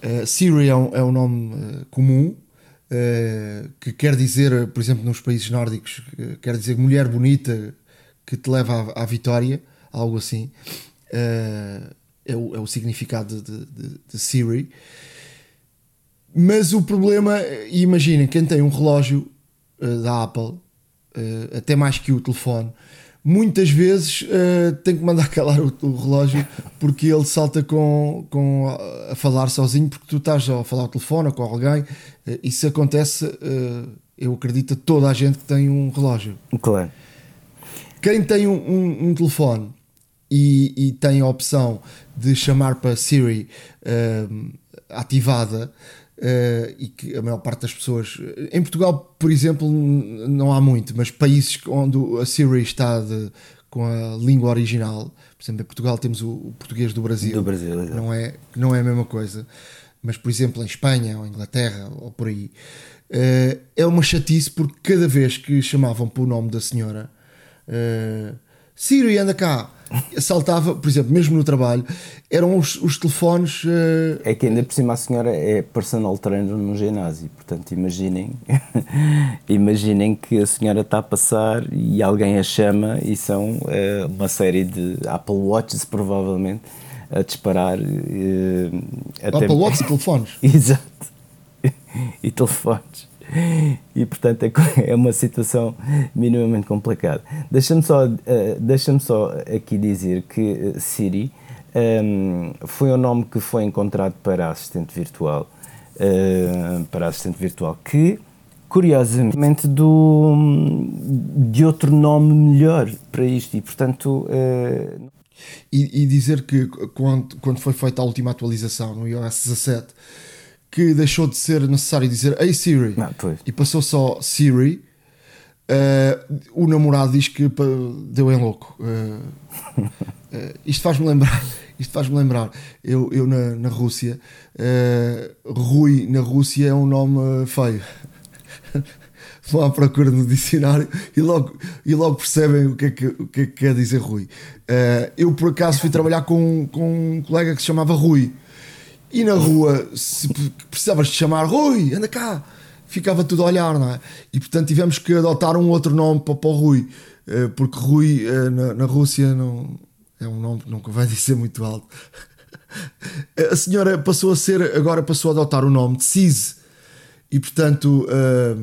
[SPEAKER 2] Uh, Siri é um, é um nome uh, comum uh, que quer dizer, por exemplo, nos países nórdicos, quer dizer mulher bonita que te leva à, à vitória, algo assim. É o, é, o, significado de, de, de, Siri. Mas o problema, imaginem, quem tem um relógio da Apple, até mais que o telefone, muitas vezes uh, tem que mandar calar o, o, relógio porque ele salta com, com a, falar sozinho porque tu estás a falar ao telefone ou com alguém. Uh, isso acontece uh, eu acredito a toda a gente que tem um relógio.
[SPEAKER 4] Claro.
[SPEAKER 2] Quem tem um, um, um telefone e, e, tem a opção de chamar para Siri ativada, uh, e que a maior parte das pessoas. Em Portugal, por exemplo, não há muito, mas países onde a Siri está de, com a língua original, por exemplo, em Portugal temos o, o português do Brasil,
[SPEAKER 4] do Brasil
[SPEAKER 2] não, é, não é a mesma coisa, mas por exemplo em Espanha ou Inglaterra ou por aí. Uh, é uma chatice porque cada vez que chamavam para o nome da senhora, uh, Siri, anda cá, saltava, por exemplo, mesmo no trabalho, eram os, os telefones. Uh...
[SPEAKER 4] É que ainda por cima a senhora é personal trainer no ginásio, portanto imaginem, imaginem que a senhora está a passar e alguém a chama e são uh, uma série de Apple Watches provavelmente a disparar. Uh,
[SPEAKER 2] até... Apple Watch e telefones.
[SPEAKER 4] Exato. e telefones. E portanto é, é uma situação minimamente complicada. Deixa-me só, uh, deixa só aqui dizer que uh, Siri um, ehm, foi o nome que foi encontrado para assistente virtual, uh, para assistente virtual que curiosamente do, de outro nome melhor para isto e portanto uh...
[SPEAKER 2] e, e, dizer que quando, quando foi feita a última atualização no iOS 17 que deixou de ser necessário dizer Hey Siri
[SPEAKER 4] ah,
[SPEAKER 2] e passou só Siri, uh, o namorado diz que deu em louco. Uh, uh, isto faz-me lembrar. Isto faz-me lembrar. Eu, eu na, na Rússia, Rui na Rússia é um nome feio. Vão à procura no dicionário e logo, e logo percebem o que, é que, o que, é que quer dizer Rui. eu, por acaso, fui trabalhar com, com um colega que se chamava Rui e na rua, se precisavas de chamar Rui, anda cá, ficava tudo a olhar, não é? E portanto tivemos que adotar um outro nome para, para o Rui, eh, porque Rui eh, na, na Rússia não, é um nome que nunca vai dizer muito alto. A senhora passou a ser, agora passou a adotar o nome de Cis, e portanto eh,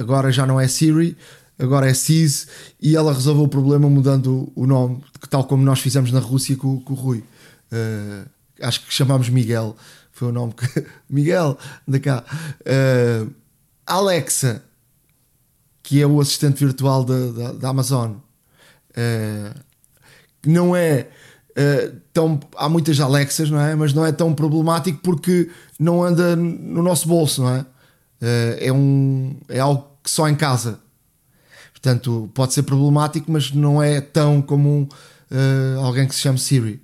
[SPEAKER 2] agora já não é Siri, agora é Cis, e ela resolveu o problema mudando o nome, tal como nós fizemos na Rússia com, com o Rui acho que chamámos Miguel, foi o nome que. Miguel, anda cá. Uh, Alexa, que é o assistente virtual da, da, da Amazon, uh, não é. Uh, tão, há muitas Alexas, não é? Mas não é tão problemático porque não anda no nosso bolso, não é? Uh, é, um, é algo que só em casa. Portanto, pode ser problemático, mas não é tão comum uh, alguém que se chame Siri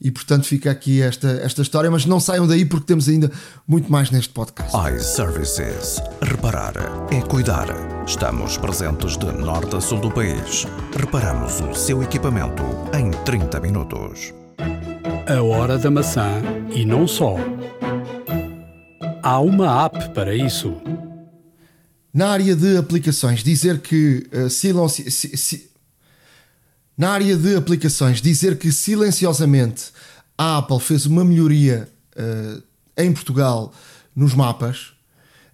[SPEAKER 2] e portanto fica aqui esta, esta história, mas não saiam daí porque temos ainda muito mais neste podcast.
[SPEAKER 3] iServices. Reparar é cuidar. Estamos presentes de norte a sul do país. Reparamos o seu equipamento em 30 minutos.
[SPEAKER 1] A hora da maçã e não só. Há uma app para isso.
[SPEAKER 2] Na área de aplicações, dizer que uh, silêncio, si, si, na área de aplicações, dizer que silenciosamente a Apple fez uma melhoria uh, em Portugal nos mapas.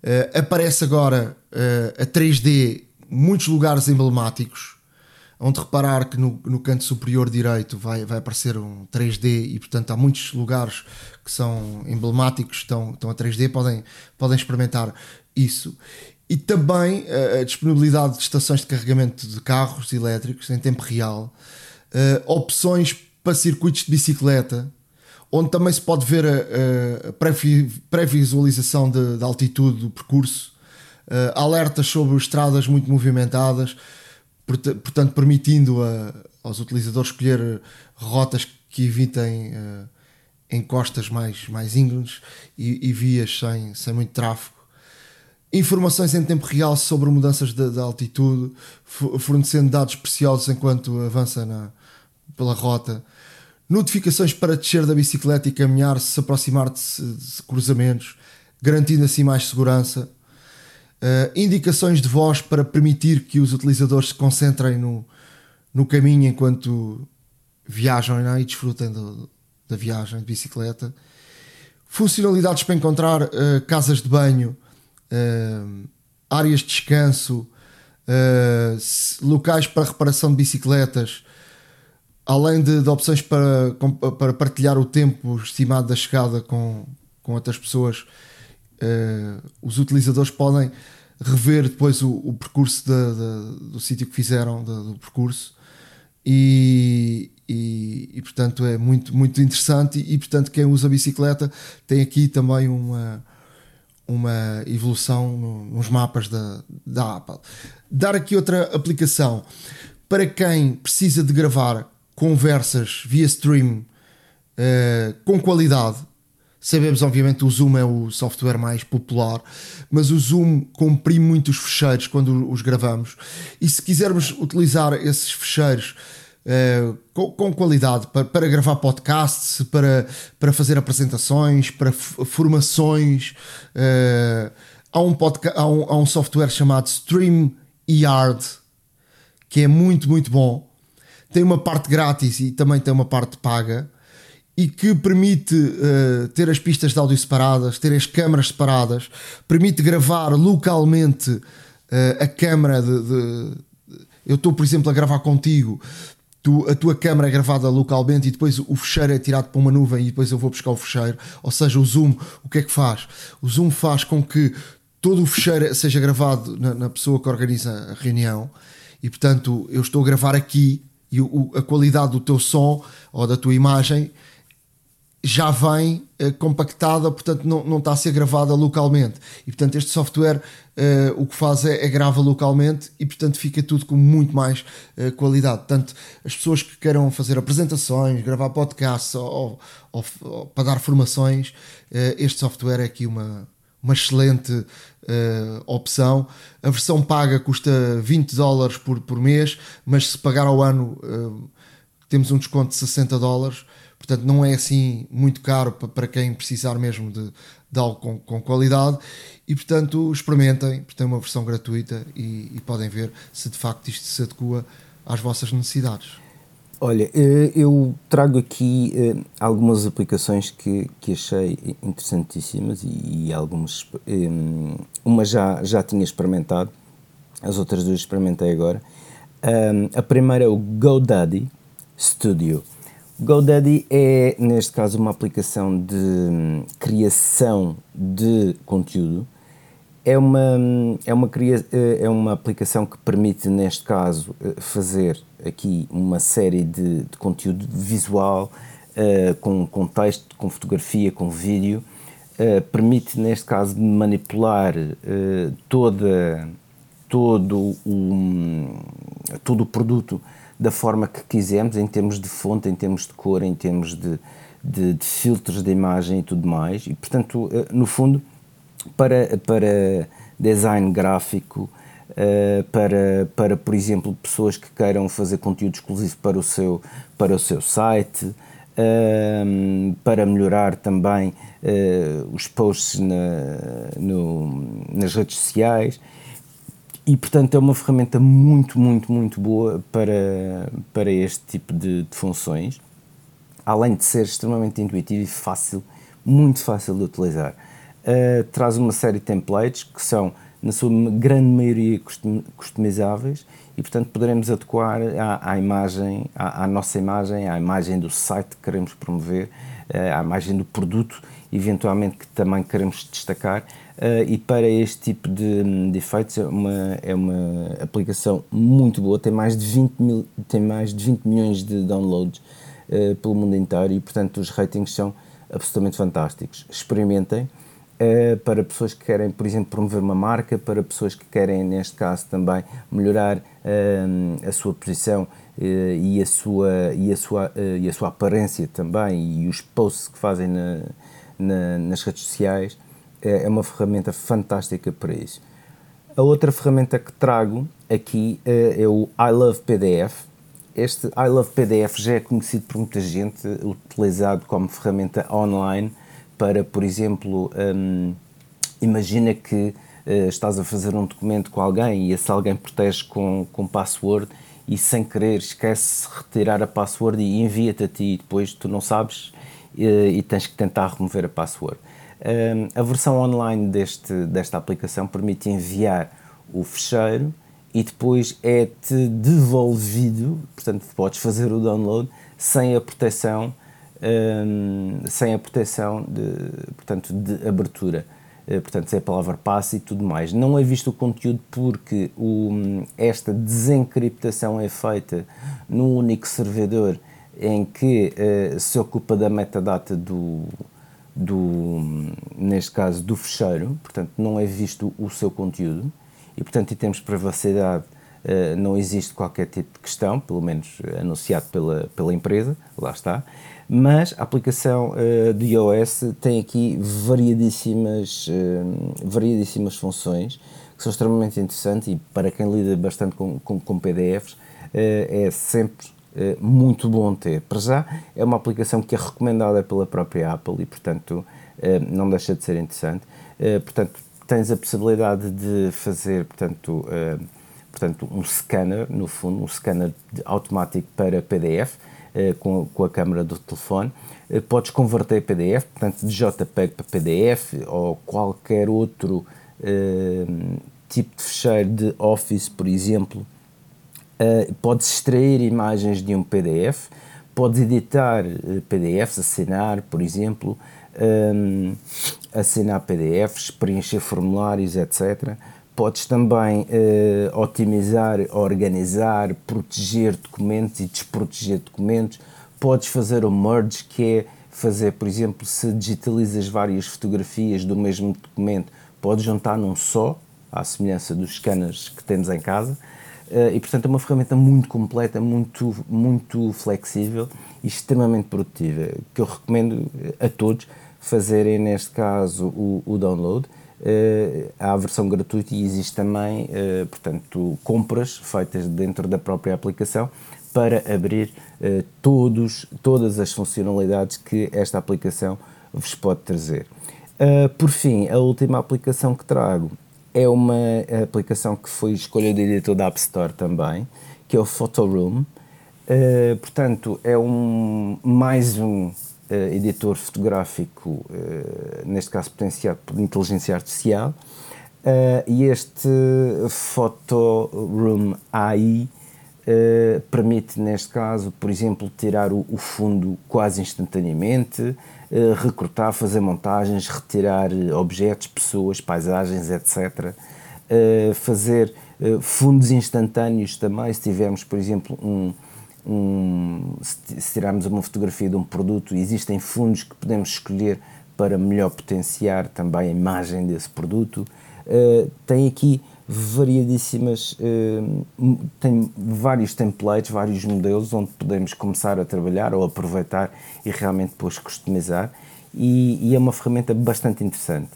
[SPEAKER 2] Uh, aparece agora uh, a 3D muitos lugares emblemáticos, onde reparar que no, no, canto superior direito vai, vai aparecer um 3D e portanto há muitos lugares que são emblemáticos, estão, estão a 3D, podem, podem experimentar isso e também uh, a disponibilidade de estações de carregamento de carros elétricos em tempo real, uh, opções para circuitos de bicicleta, onde também se pode ver a, a pré-visualização de, de, altitude do percurso, uh, alertas sobre estradas muito movimentadas, portanto, permitindo a, aos utilizadores escolher rotas que evitem encostas mais, mais íngremes e, e vias sem, sem muito tráfego informações em tempo real sobre mudanças de, de altitude, fornecendo dados preciosos enquanto avança na, pela rota, notificações para descer da bicicleta e caminhar se aproximar de, de cruzamentos, garantindo assim mais segurança. Uh, indicações de voz para permitir que os utilizadores se concentrem no, no caminho enquanto viajam é? e desfrutem do, da viagem de bicicleta. Funcionalidades para encontrar uh, casas de banho uh, áreas de descanso, uh, locais para reparação de bicicletas, além de, de, opções para, para partilhar o tempo estimado da chegada com, com outras pessoas, uh, os utilizadores podem rever depois o, o percurso do sítio que fizeram, do percurso. E, e, e, portanto é muito, muito interessante. E, e, portanto, quem usa bicicleta tem aqui também uma, uma evolução no, nos mapas da, da Apple. Dar aqui outra aplicação para quem precisa de gravar conversas via stream uh, com qualidade Sabemos, obviamente, o Zoom é o software mais popular, mas o Zoom comprime muitos fecheiros quando os gravamos. E se quisermos utilizar esses fecheiros uh, com, com, qualidade para, para, gravar podcasts, para, para fazer apresentações, para formações, uh, há, um há, um, há um software chamado StreamYard que é muito, muito bom. Tem uma parte grátis e também tem uma parte paga e que permite uh, ter as pistas de áudio separadas, ter as câmaras separadas, permite gravar localmente a câmara de, de eu estou, por exemplo, a gravar contigo, tu, a tua câmara é gravada localmente e depois o fecheiro é tirado para uma nuvem e depois eu vou buscar o fecheiro. Ou seja, o Zoom, o que é que faz? O Zoom faz com que todo o fecheiro seja gravado na, na pessoa que organiza a reunião e, portanto, eu estou a gravar aqui e o, a qualidade do teu som ou da tua imagem já vem uh, compactada, portanto não, não está a ser gravada localmente. E portanto este software uh, o que faz é, é, grava localmente e portanto fica tudo com muito mais uh, qualidade. Portanto, as pessoas que queiram fazer apresentações, gravar podcasts ou, ou, ou para dar formações, este software é aqui uma, uma excelente opção. A versão paga custa 20 dólares por, por mês, mas se pagar ao ano temos um desconto de 60 dólares portanto não é assim muito caro para quem precisar mesmo de, de algo com, com, qualidade e portanto experimentem, tem uma versão gratuita e, e, podem ver se de facto isto se adequa às vossas necessidades.
[SPEAKER 4] Olha, eh, eu trago aqui eh, algumas aplicações que, que achei interessantíssimas e, e algumas, eh, uma já, já tinha experimentado, as outras duas experimentei agora. a primeira é o GoDaddy Studio. GoDaddy é, neste caso, uma aplicação de hum, criação de conteúdo. É uma, hum, é, uma, eh, é uma aplicação que permite, neste caso, eh, fazer aqui uma série de, de conteúdo visual, uh, com, com texto, com fotografia, com vídeo. Uh, permite, neste caso, manipular uh, toda, todo, o, um, todo o produto da forma que quisermos, em termos de fonte, em termos de cor, em termos de, de, de filtros de imagem e tudo mais. E, portanto, eh, no fundo, para, para design gráfico, eh, para, para, por exemplo, pessoas que queiram fazer conteúdo exclusivo para o seu, para o seu site, eh, para melhorar também os posts na, no, nas redes sociais e portanto é uma ferramenta muito, muito, muito boa para, para este tipo de, de funções, além de ser extremamente intuitivo e fácil, muito fácil de utilizar. Uh, traz uma série de templates que são, na sua grande maioria, customizáveis e, portanto, poderemos adequar à, à imagem, à, à, nossa imagem, à imagem do site que queremos promover, uh, à imagem do produto, eventualmente que também queremos destacar, Uh, e para este tipo de, de efeitos é uma, é uma aplicação muito boa, tem mais de 20, mil, tem mais de 20 milhões de downloads uh, pelo mundo inteiro e portanto os ratings são absolutamente fantásticos. Experimentem uh, para pessoas que querem, por exemplo, promover uma marca, para pessoas que querem, neste caso, também melhorar a sua posição e, a sua, e, a sua, e a sua aparência também e os posts que fazem na, na, nas redes sociais é, é uma ferramenta fantástica para isso. A outra ferramenta que trago aqui é, é o I Love PDF. Este I Love PDF já é conhecido por muita gente, utilizado como ferramenta online para, por exemplo, um, imagina que uh, estás a fazer um documento com alguém e esse alguém protege com, com password e sem querer esquece retirar a password e envia-te a ti e depois tu não sabes uh, e tens que tentar remover a password a versão online deste, desta aplicação permite enviar o fecheiro e depois é-te devolvido, portanto podes fazer o download sem a proteção, um, sem a proteção de, portanto, de abertura. portanto, sem a palavra passe e tudo mais. Não é visto o conteúdo porque o, esta desencriptação é feita num único servidor em que uh, se ocupa da metadata do, do, neste caso, do fecheiro, portanto, não é visto o seu conteúdo e, portanto, em termos de privacidade, uh, não existe qualquer tipo de questão, pelo menos anunciado pela, pela empresa, lá está. Mas a aplicação uh, do iOS tem aqui variadíssimas, variadíssimas funções que são extremamente interessantes e para quem lida bastante com, com, com PDFs é sempre eh, muito bom ter. Para já, é uma aplicação que é recomendada pela própria Apple e, portanto, eh, não deixa de ser interessante. Eh, portanto, tens a possibilidade de fazer, portanto, portanto um scanner, no fundo, um scanner automático para PDF, com, com a câmera do telefone. Podes converter PDF, portanto, de JPEG para PDF ou qualquer outro tipo de fecheiro de Office, por exemplo, Uh, podes extrair imagens de um PDF, podes editar uh, PDFs, assinar, por exemplo, um, assinar PDFs, preencher formulários, etc. Podes também uh, otimizar, organizar, proteger documentos e desproteger documentos. Podes fazer o merge, que é fazer, por exemplo, se digitalizas várias fotografias do mesmo documento, podes juntar num só, à semelhança dos scanners que temos em casa. Eh, e portanto é uma ferramenta muito completa, muito, muito flexível e extremamente produtiva, que eu recomendo a todos fazerem neste caso o, o download. Uh, há a versão gratuita e existe também, uh, portanto, compras feitas dentro da própria aplicação para abrir uh, todos, todas as funcionalidades que esta aplicação vos pode trazer. por fim, a última aplicação que trago é uma aplicação que foi escolha do editor da App Store também, que é o Photoroom. Uh, portanto, é um, mais um uh, editor fotográfico, uh, neste caso potenciado por inteligência artificial, e este Photoroom AI permite, neste caso, por exemplo, tirar o, o fundo quase instantaneamente, eh, recortar, fazer montagens, retirar objetos, pessoas, paisagens, etc. Eh, fazer eh, fundos instantâneos também, se tivermos, por exemplo, um, um, se tirarmos uma fotografia de um produto, existem fundos que podemos escolher para melhor potenciar também a imagem desse produto. Uh, tem aqui variadíssimas, uh, tem vários templates, vários modelos onde podemos começar a trabalhar ou aproveitar e realmente depois customizar e, e é uma ferramenta bastante interessante.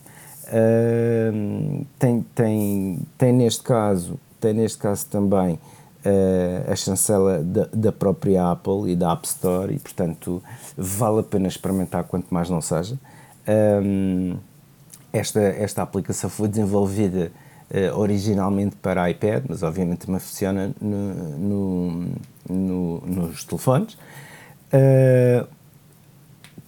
[SPEAKER 4] Uh, tem, tem, tem neste caso tem neste caso também uh, a chancela da, da, própria Apple e da App Store e portanto vale a pena experimentar quanto mais não seja esta, esta aplicação foi desenvolvida originalmente para iPad, mas obviamente também funciona no, no, no, nos telefones. Uh,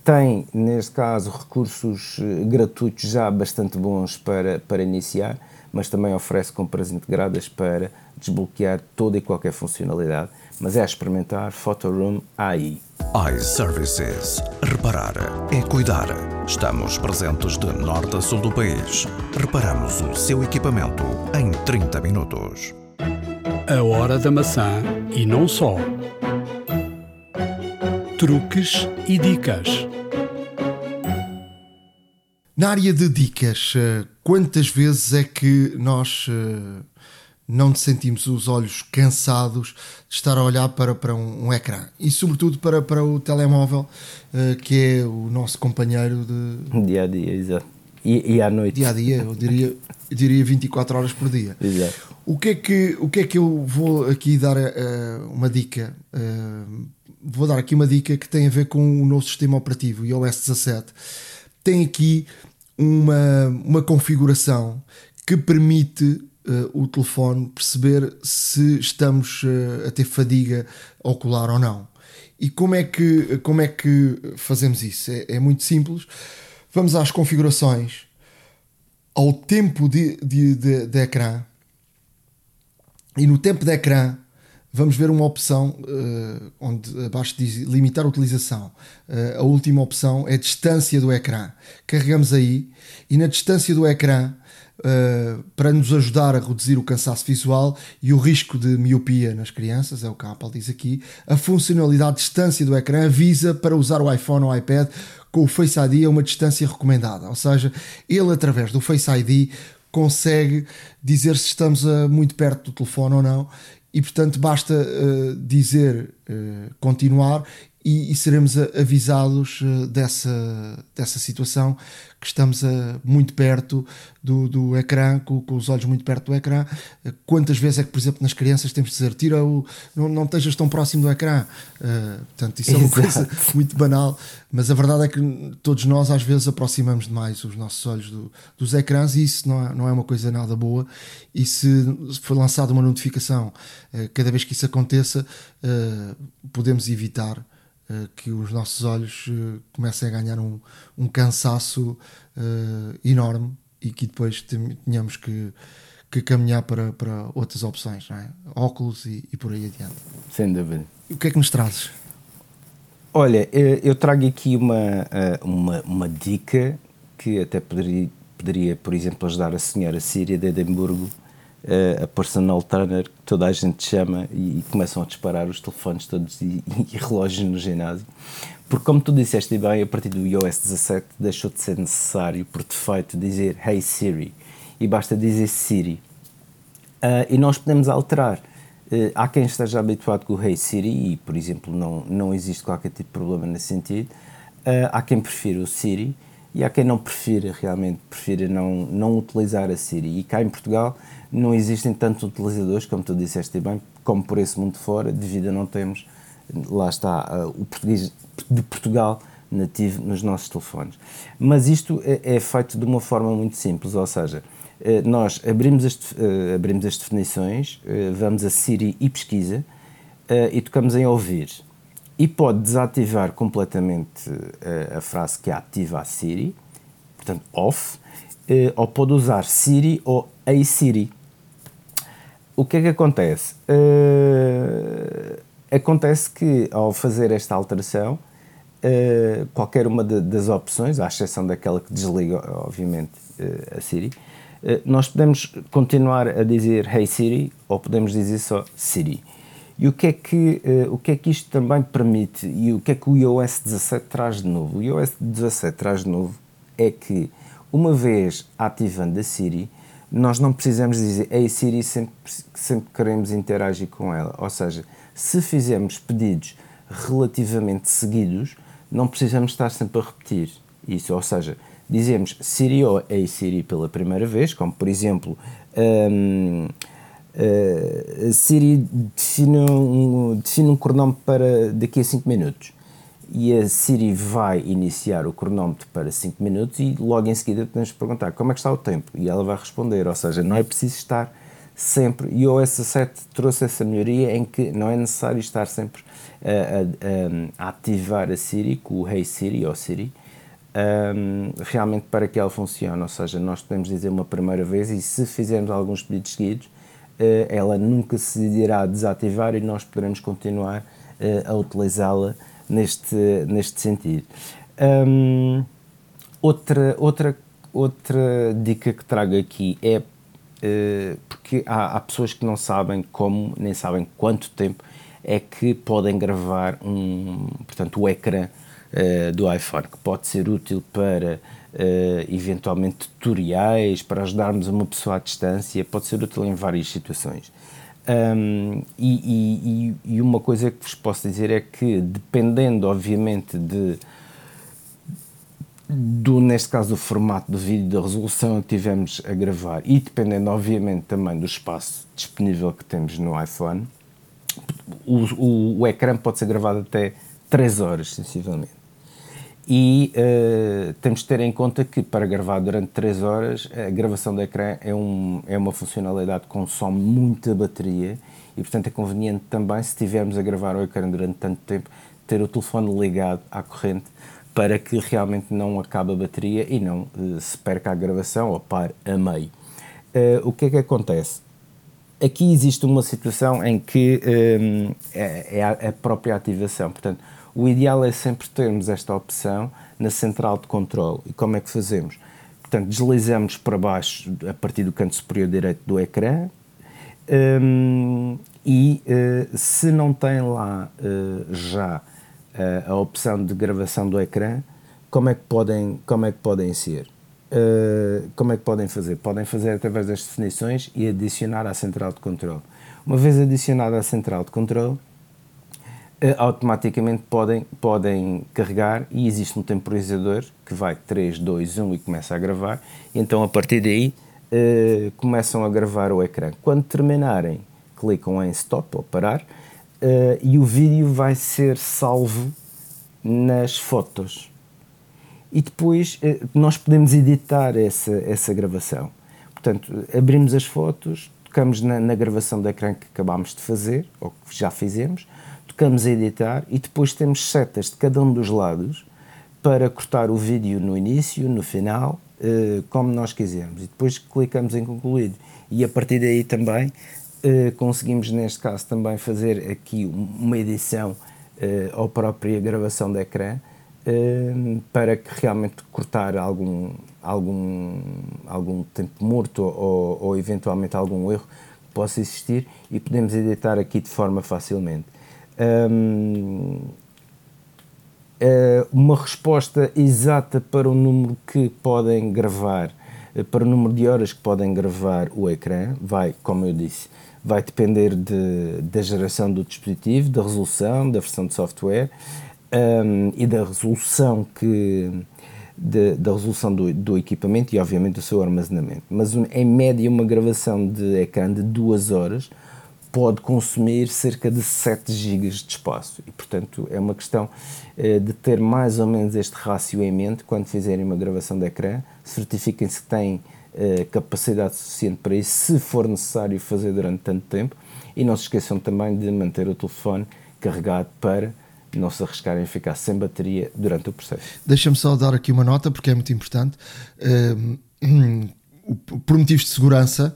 [SPEAKER 4] tem, neste caso, recursos eh, gratuitos já bastante bons para, para iniciar, mas também oferece compras integradas para desbloquear toda e qualquer funcionalidade. Mas é a experimentar Photoroom AI
[SPEAKER 3] iServices. Reparar é cuidar. Estamos presentes de norte a sul do país. Reparamos o seu equipamento em 30 minutos.
[SPEAKER 1] A hora da maçã e não só. Truques e dicas.
[SPEAKER 2] Na área de dicas, eh, quantas vezes é que nós eh, não sentimos os olhos cansados de estar a olhar para, para um, um ecrã e, sobretudo, para, para o telemóvel, uh, que é o nosso companheiro de
[SPEAKER 4] dia a dia, exato. E, e à noite.
[SPEAKER 2] Dia a dia, eu diria, eu diria 24 horas por dia.
[SPEAKER 4] Exato.
[SPEAKER 2] O que é que, o que, é que eu vou aqui dar uh, uma dica? Uh, vou dar aqui uma dica que tem a ver com o novo sistema operativo, iOS 17. Tem aqui uma, uma configuração que permite uh, o telefone perceber se estamos uh, a ter fadiga ocular ou não. E como é que, como é que fazemos isso? É, é muito simples. Vamos às configurações, ao tempo de, de, de, de ecrã, e no tempo de ecrã vamos ver uma opção uh, onde abaixo diz limitar a utilização. Uh, a última opção é distância do ecrã. Carregamos aí e na distância do ecrã, uh, para nos ajudar a reduzir o cansaço visual e o risco de miopia nas crianças, é o que a Apple diz aqui, a funcionalidade de distância do ecrã avisa para usar o iPhone ou iPad com o Face ID a uma distância recomendada. Ou seja, ele através do Face ID consegue dizer se estamos muito perto do telefone ou não e portanto basta uh, dizer uh, continuar e, e seremos avisados uh, dessa, dessa situação que estamos a, muito perto do, do ecrã, com, com, os olhos muito perto do ecrã. Quantas vezes é que, por exemplo, nas crianças temos de dizer tira o. não, não estejas tão próximo do ecrã. Uh, portanto, isso é uma Exato. coisa muito banal, mas a verdade é que todos nós às vezes aproximamos demais os nossos olhos do, dos ecrãs e isso não é, não é uma coisa nada boa. E se for lançada uma notificação, uh, cada vez que isso aconteça, uh, podemos evitar eh, que os nossos olhos uh, comecem a ganhar um, um cansaço uh, enorme e que depois tenhamos que, que caminhar para, para outras opções, é? óculos e, e, por aí adiante.
[SPEAKER 4] Sem dúvida.
[SPEAKER 2] E o que é que nos trazes?
[SPEAKER 4] Olha, eu trago aqui uma, uma, uma dica que até poderia, poderia, por exemplo, ajudar a senhora Síria de Edimburgo a personal trainer que toda a gente chama e, começam a disparar os telefones todos e, e, relógios no ginásio. Porque, como tu disseste bem, a partir do iOS 17 deixou de ser necessário, por defeito, dizer Hey Siri e basta dizer Siri. Uh, e nós podemos alterar. Uh, há quem esteja habituado com o Hey Siri e, por exemplo, não, não existe qualquer tipo de problema nesse sentido. Uh, há quem prefira o Siri e há quem não prefira, realmente prefira não, não utilizar a Siri. E cá em Portugal não existem tantos utilizadores, como tu disseste bem, como por esse mundo fora, devido a não termos, lá está, uh, o português de Portugal nativo nos nossos telefones. Mas isto é, é feito de uma forma muito simples, ou seja, uh, nós abrimos as, uh, abrimos as definições, vamos a Siri e pesquisa e tocamos em ouvir. E pode desativar completamente a frase que ativa a Siri, portanto off, ou pode usar Siri ou a Siri o que é que acontece? Uh, acontece que ao fazer esta alteração, uh, qualquer uma de, das opções, à exceção daquela que desliga, obviamente, uh, a Siri, nós podemos continuar a dizer Hey Siri ou podemos dizer só Siri. E o que, é que, o que é que isto também permite e o que é que o iOS 17 traz de novo? O iOS 17 traz de novo é que, uma vez ativando a Siri, nós não precisamos dizer Ei Siri sempre, sempre queremos interagir com ela. Ou seja, se fizermos pedidos relativamente seguidos, não precisamos estar sempre a repetir isso. Ou seja, dizemos Siri ou Ei Siri pela primeira vez, como por exemplo. Um, uh, Siri define um, define um cronómetro para daqui a 5 minutos e a Siri vai iniciar o cronómetro para 5 minutos e logo em seguida podemos perguntar como é que está o tempo? E ela vai responder, ou seja, não é preciso estar sempre, e o OS 7 trouxe essa melhoria em que não é necessário estar sempre a, a, a ativar a Siri com o Hey Siri ou Siri um, realmente para que ela funcione, ou seja, nós podemos dizer uma primeira vez e se fizermos alguns pedidos seguidos, uh, ela nunca se irá desativar e nós poderemos continuar uh, a utilizá-la neste, neste sentido. Um, outra, outra, outra dica que trago aqui é uh, porque há, há, pessoas que não sabem como, nem sabem quanto tempo é que podem gravar um, portanto, o ecrã uh, do iPhone, que pode ser útil para uh, eventualmente tutoriais, para ajudarmos uma pessoa à distância, pode ser útil em várias situações. Um, e, e, e, uma coisa que vos posso dizer é que, dependendo, obviamente, de, do, neste caso, do formato do vídeo, da resolução que tivemos a gravar. E dependendo, obviamente, também do espaço disponível que temos no iPhone, o, o, o ecrã pode ser gravado até 3 horas, sensivelmente e uh, temos de ter em conta que para gravar durante 3 horas a gravação do ecrã é, um, é uma funcionalidade que consome muita bateria e portanto é conveniente também se estivermos a gravar o ecrã durante tanto tempo ter o telefone ligado à corrente para que realmente não acabe a bateria e não uh, se perca a gravação ou pare a meio. Uh, o que é que acontece? aqui existe uma situação em que um, é, é a própria ativação. Portanto, o ideal é sempre termos esta opção na central de controle. E como é que fazemos? Portanto, deslizamos para baixo a partir do canto superior direito do ecrã um, e uh, se não tem lá uh, já uh, a opção de gravação do ecrã, como é que podem, como é que podem ser? como é que podem fazer? Podem fazer através das definições e adicionar à central de controle. Uma vez adicionada à central de controle, automaticamente podem, podem carregar e existe um temporizador que vai 3, 2, 1 e começa a gravar. Então a partir daí uh, começam a gravar o ecrã. Quando terminarem, clicam em stop ou parar uh, e o vídeo vai ser salvo nas fotos. E depois uh, nós podemos editar essa, essa gravação. Portanto, abrimos as fotos, tocamos na, na gravação do ecrã que acabámos de fazer, ou que já fizemos, tocamos a editar e depois temos setas de cada um dos lados para cortar o vídeo no início, no final, eh, como nós quisermos. E depois clicamos em concluído. E a partir daí também eh, conseguimos, neste caso, também fazer aqui uma edição eh, ou própria gravação de ecrã para que realmente cortar algum, algum, algum tempo morto ou, ou eventualmente algum erro possa existir e podemos editar aqui de forma facilmente. Um, uh, uma resposta exata para o número que podem gravar, uh, para o número de horas que podem gravar o ecrã, vai, como eu disse, vai depender de, da geração do dispositivo, da resolução, da versão de software um, e da resolução que de, da resolução do, do, equipamento e obviamente do seu armazenamento. Mas em média uma gravação de ecrã de duas horas pode consumir cerca de 7 GB de espaço e, portanto, é uma questão eh, de ter mais ou menos este rácio em mente quando fizerem uma gravação de ecrã. Certifiquem-se que têm eh, capacidade suficiente para isso, se for necessário fazer durante tanto tempo. E não se esqueçam também de manter o telefone carregado para não se arriscarem a ficar sem bateria durante o processo.
[SPEAKER 2] Deixa-me só dar aqui uma nota, porque é muito importante. Uh, por motivos de segurança,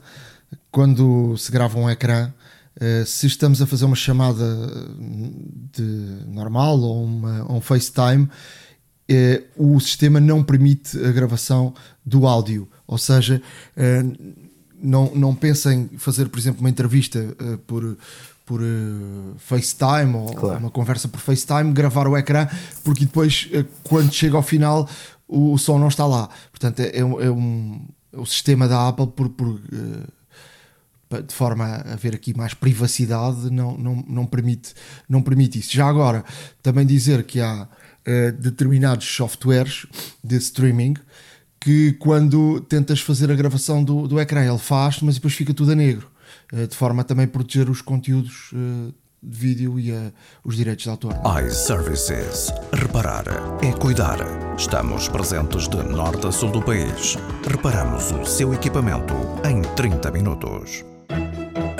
[SPEAKER 2] quando se grava um ecrã, Uh, se estamos a fazer uma chamada de normal ou uma, um FaceTime, uh, o sistema não permite a gravação do áudio. Ou seja, uh, não, não pensem fazer, por exemplo, uma entrevista por, por FaceTime ou claro. uma conversa por FaceTime, gravar o ecrã, porque depois, quando chega ao final, o, o som não está lá. Portanto, é, é um, o sistema da Apple por, por de forma a haver aqui mais privacidade, não, não, não, permite, não permite isso. Já agora, também dizer que há uh, determinados softwares de streaming que quando tentas fazer a gravação do, do ecrã ele faz, mas depois fica tudo a negro, uh, de forma a também proteger os conteúdos uh, de vídeo e os direitos de autor.
[SPEAKER 3] iServices. Reparar é cuidar. Estamos presentes de norte a sul do país. Reparamos o seu equipamento em 30 minutos.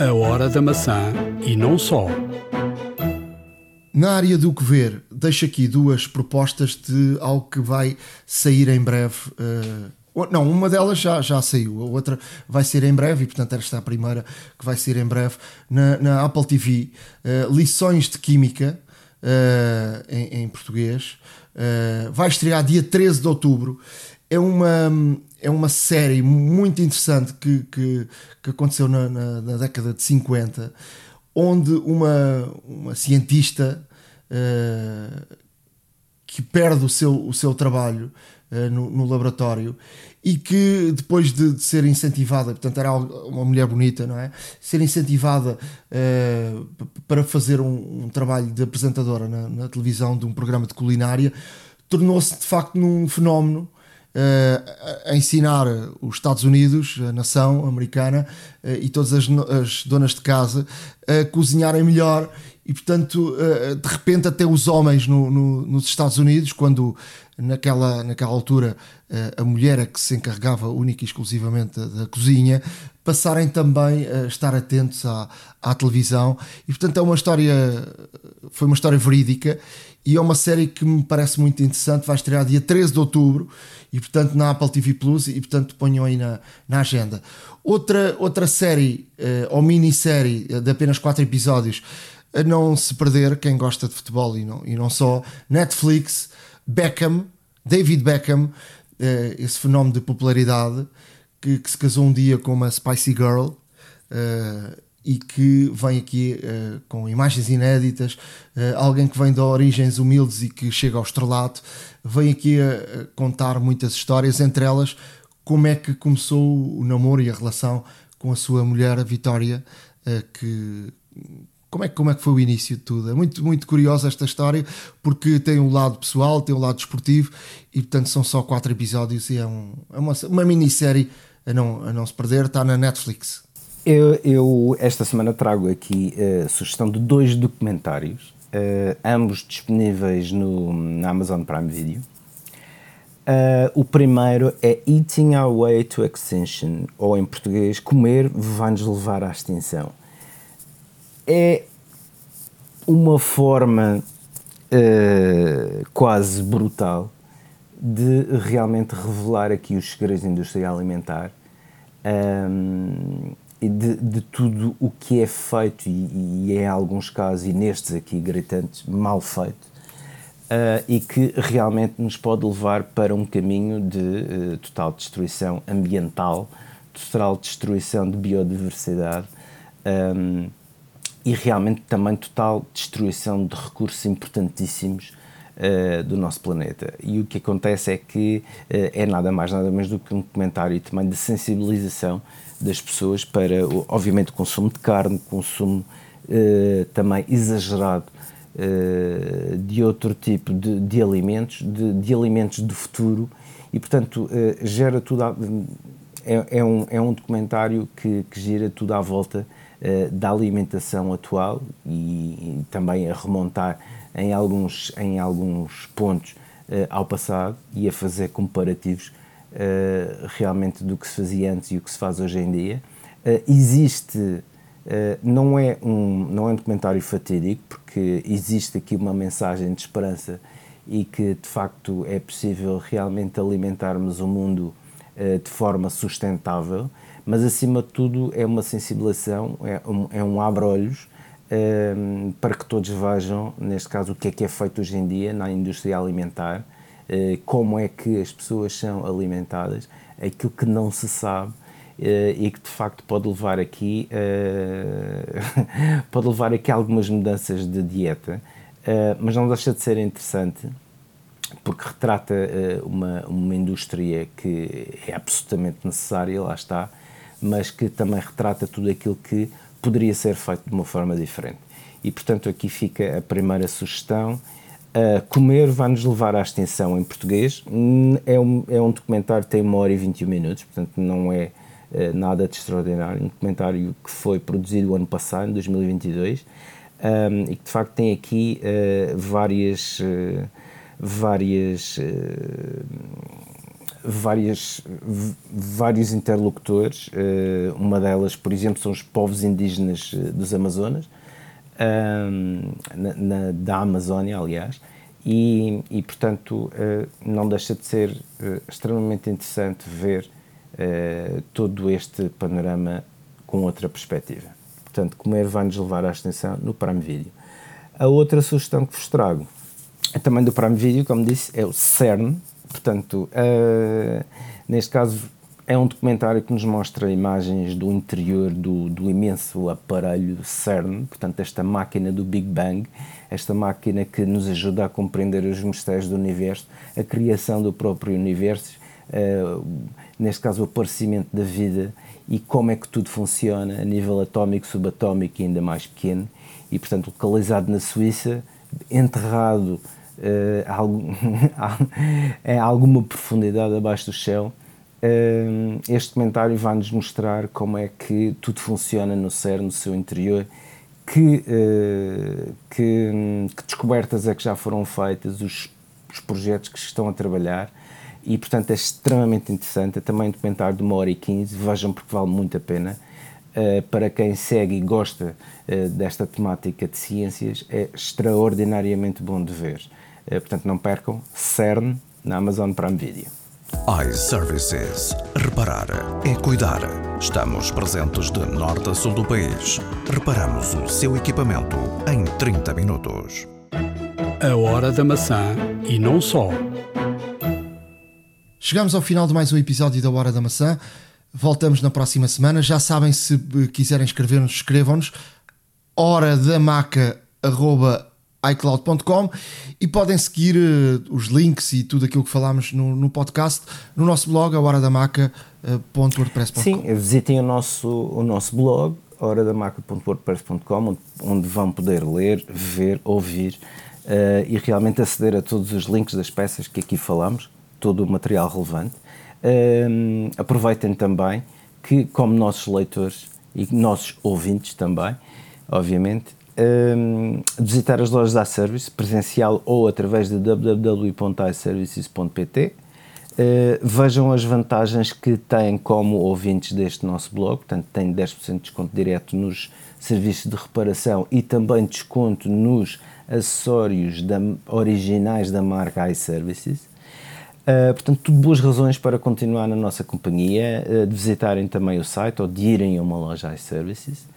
[SPEAKER 1] A Hora da Maçã e não só.
[SPEAKER 2] Na área do que ver, deixo aqui duas propostas de algo que vai sair em breve. Uh, não, uma delas já, já saiu, a outra vai ser em breve, e portanto esta é a primeira que vai ser em breve na, na Apple TV. Uh, eh, lições de Química uh, em, em, português. vai estrear dia 13 de outubro. É uma, é uma série muito interessante que, que, que aconteceu na, na, na, década de 50, onde uma, uma cientista uh, que perde o seu, o seu trabalho uh, no, no, laboratório e que depois de, de, ser incentivada, portanto era uma mulher bonita, não é? Ser incentivada uh, para fazer um, um, trabalho de apresentadora na, na televisão de um programa de culinária, tornou-se de facto num fenómeno a ensinar os Estados Unidos, a nação americana uh, e todas as, as, donas de casa a cozinharem melhor. E portanto, uh, de repente, até os homens no, no, nos Estados Unidos, quando naquela, naquela altura a mulher é que se encarregava única e exclusivamente da, da cozinha, passarem também a estar atentos à, à televisão e portanto é uma história foi uma história verídica e é uma série que me parece muito interessante vai estrear dia 13 de outubro e portanto na Apple TV Plus e portanto ponham aí na, na agenda. Outra, outra série ou minissérie de apenas 4 episódios a não se perder quem gosta de futebol e não, e não só Netflix Beckham David Beckham esse fenómeno de popularidade que, que, se casou um dia com uma Spicy Girl uh, e que vem aqui uh, com imagens inéditas, uh, alguém que vem de origens humildes e que chega ao estrelato, vem aqui a, a, contar muitas histórias, entre elas como é que começou o namoro e a relação com a sua mulher, a Vitória, que como é, como é que foi o início de tudo? É muito, muito curiosa esta história porque tem um lado pessoal, tem um lado esportivo e portanto são só quatro episódios e é, um, é uma, uma minissérie a não, a não se perder, está na Netflix.
[SPEAKER 4] Eu, eu esta semana trago aqui a uh, sugestão de dois documentários, uh, ambos disponíveis no, na Amazon Prime Video. Uh, o primeiro é Eating Our Way to Extinction, ou em português, Comer vai-nos levar à extinção. É uma forma quase brutal de realmente revelar aqui os segredos da indústria alimentar um, de, de, tudo o que é feito e, e, em alguns casos, e nestes aqui gritantes, mal feito, uh, e que realmente nos pode levar para um caminho de uh, total destruição ambiental, total destruição de biodiversidade um, e realmente também total destruição de recursos importantíssimos uh, do nosso planeta. E o que acontece é que é nada mais, nada menos do que um comentário também de sensibilização das pessoas para, obviamente, o consumo de carne, consumo uh, também exagerado de outro tipo de, de alimentos, de, de, alimentos do futuro, e portanto gera tudo. A, é, é, um, é um documentário que, que gira tudo à volta da alimentação atual e, e também a remontar em alguns, em alguns pontos ao passado e a fazer comparativos realmente do que se fazia antes e o que se faz hoje em dia. Uh, existe, não, é um, não é um documentário fatídico, porque existe aqui uma mensagem de esperança e que de facto é possível realmente alimentarmos o mundo de forma sustentável, mas acima de tudo é uma sensibilização, é um, é um abre-olhos para que todos vejam, neste caso, o que é que é feito hoje em dia na indústria alimentar, eh, como é que as pessoas são alimentadas, aquilo que não se sabe eh, e que de facto pode levar aqui eh, pode levar aqui algumas mudanças de dieta, mas não deixa de ser interessante porque retrata uma, uma indústria que é absolutamente necessária, lá está, mas que também retrata tudo aquilo que poderia ser feito de uma forma diferente. E, portanto, aqui fica a primeira sugestão. Uh, comer vai-nos levar à extensão em português. É um, é um documentário que tem uma hora e 21 minutos, portanto, não é uh, nada de extraordinário. Um documentário que foi produzido o ano passado, em 2022, um, e que de facto tem aqui uh, várias. várias várias, vários interlocutores. Eh, uma delas, por exemplo, são os povos indígenas eh, dos Amazonas, na, na, da Amazónia, aliás, e, e portanto eh, não deixa de ser extremamente interessante ver todo este panorama com outra perspectiva. Portanto, comer vai-nos levar à extensão no Prime Video. A outra sugestão que vos trago é também do Prime Video, como disse, é o CERN, Portanto, uh, neste caso, é um documentário que nos mostra imagens do interior do, do, imenso aparelho CERN, portanto, esta máquina do Big Bang, esta máquina que nos ajuda a compreender os mistérios do universo, a criação do próprio universo, uh, neste caso, o aparecimento da vida e como é que tudo funciona a nível atómico, subatómico e ainda mais pequeno, e, portanto, localizado na Suíça, enterrado uh, alguma profundidade abaixo do chão. Este comentário vai-nos mostrar como é que tudo funciona no ser, no seu interior, que, uh, que, que, descobertas é que já foram feitas, os os projetos que estão a trabalhar e, portanto, é extremamente interessante. É também um documentário de uma hora e quinze, vejam porque vale muito a pena. Uh, para quem segue e gosta uh, desta temática de ciências, é extraordinariamente bom de ver. Portanto, não percam CERN na Amazon Prime Video
[SPEAKER 3] iServices. Reparar é cuidar. Estamos presentes de norte a sul do país. Reparamos o seu equipamento em 30 minutos.
[SPEAKER 1] A hora da maçã e não só.
[SPEAKER 2] Chegamos ao final de mais um episódio da Hora da Maçã. Voltamos na próxima semana. Já sabem, se quiserem escrever-nos, escrevam-nos. Hora da maca, arroba iCloud.com e podem seguir uh, os links e tudo aquilo que falámos no, no podcast no nosso blog, a horadamaca.wordpress.com.
[SPEAKER 4] Sim, visitem o nosso, o nosso blog, horadamaca.wordpress.com, onde, vão poder ler, ver, ouvir uh, e realmente aceder a todos os links das peças que aqui falamos, todo o material relevante. Uh, aproveitem também que, como nossos leitores e nossos ouvintes também, obviamente, um, visitar as lojas da iService, presencial ou através de www.iservices.pt. Uh, vejam as vantagens que têm como ouvintes deste nosso blog, portanto, têm 10% de desconto direto nos serviços de reparação e também desconto nos acessórios da, originais da marca iServices. Uh, portanto, tudo boas razões para continuar na nossa companhia, uh, de visitarem também o site ou de irem a uma loja iServices.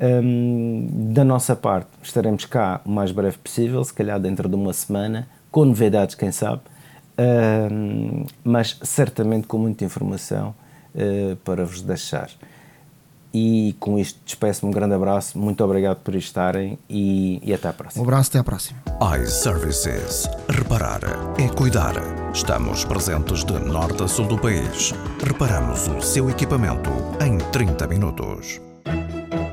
[SPEAKER 4] Um, da nossa parte, estaremos cá o mais breve possível, se calhar dentro de uma semana, com novidades, quem sabe, um, mas certamente com muita informação uh, para vos deixar. E com isto despeço-me um grande abraço, muito obrigado por estarem e, e até à próxima.
[SPEAKER 2] Um abraço, até à próxima.
[SPEAKER 3] iServices. Reparar é cuidar. Estamos presentes de norte a sul do país. Reparamos o seu equipamento em 30 minutos.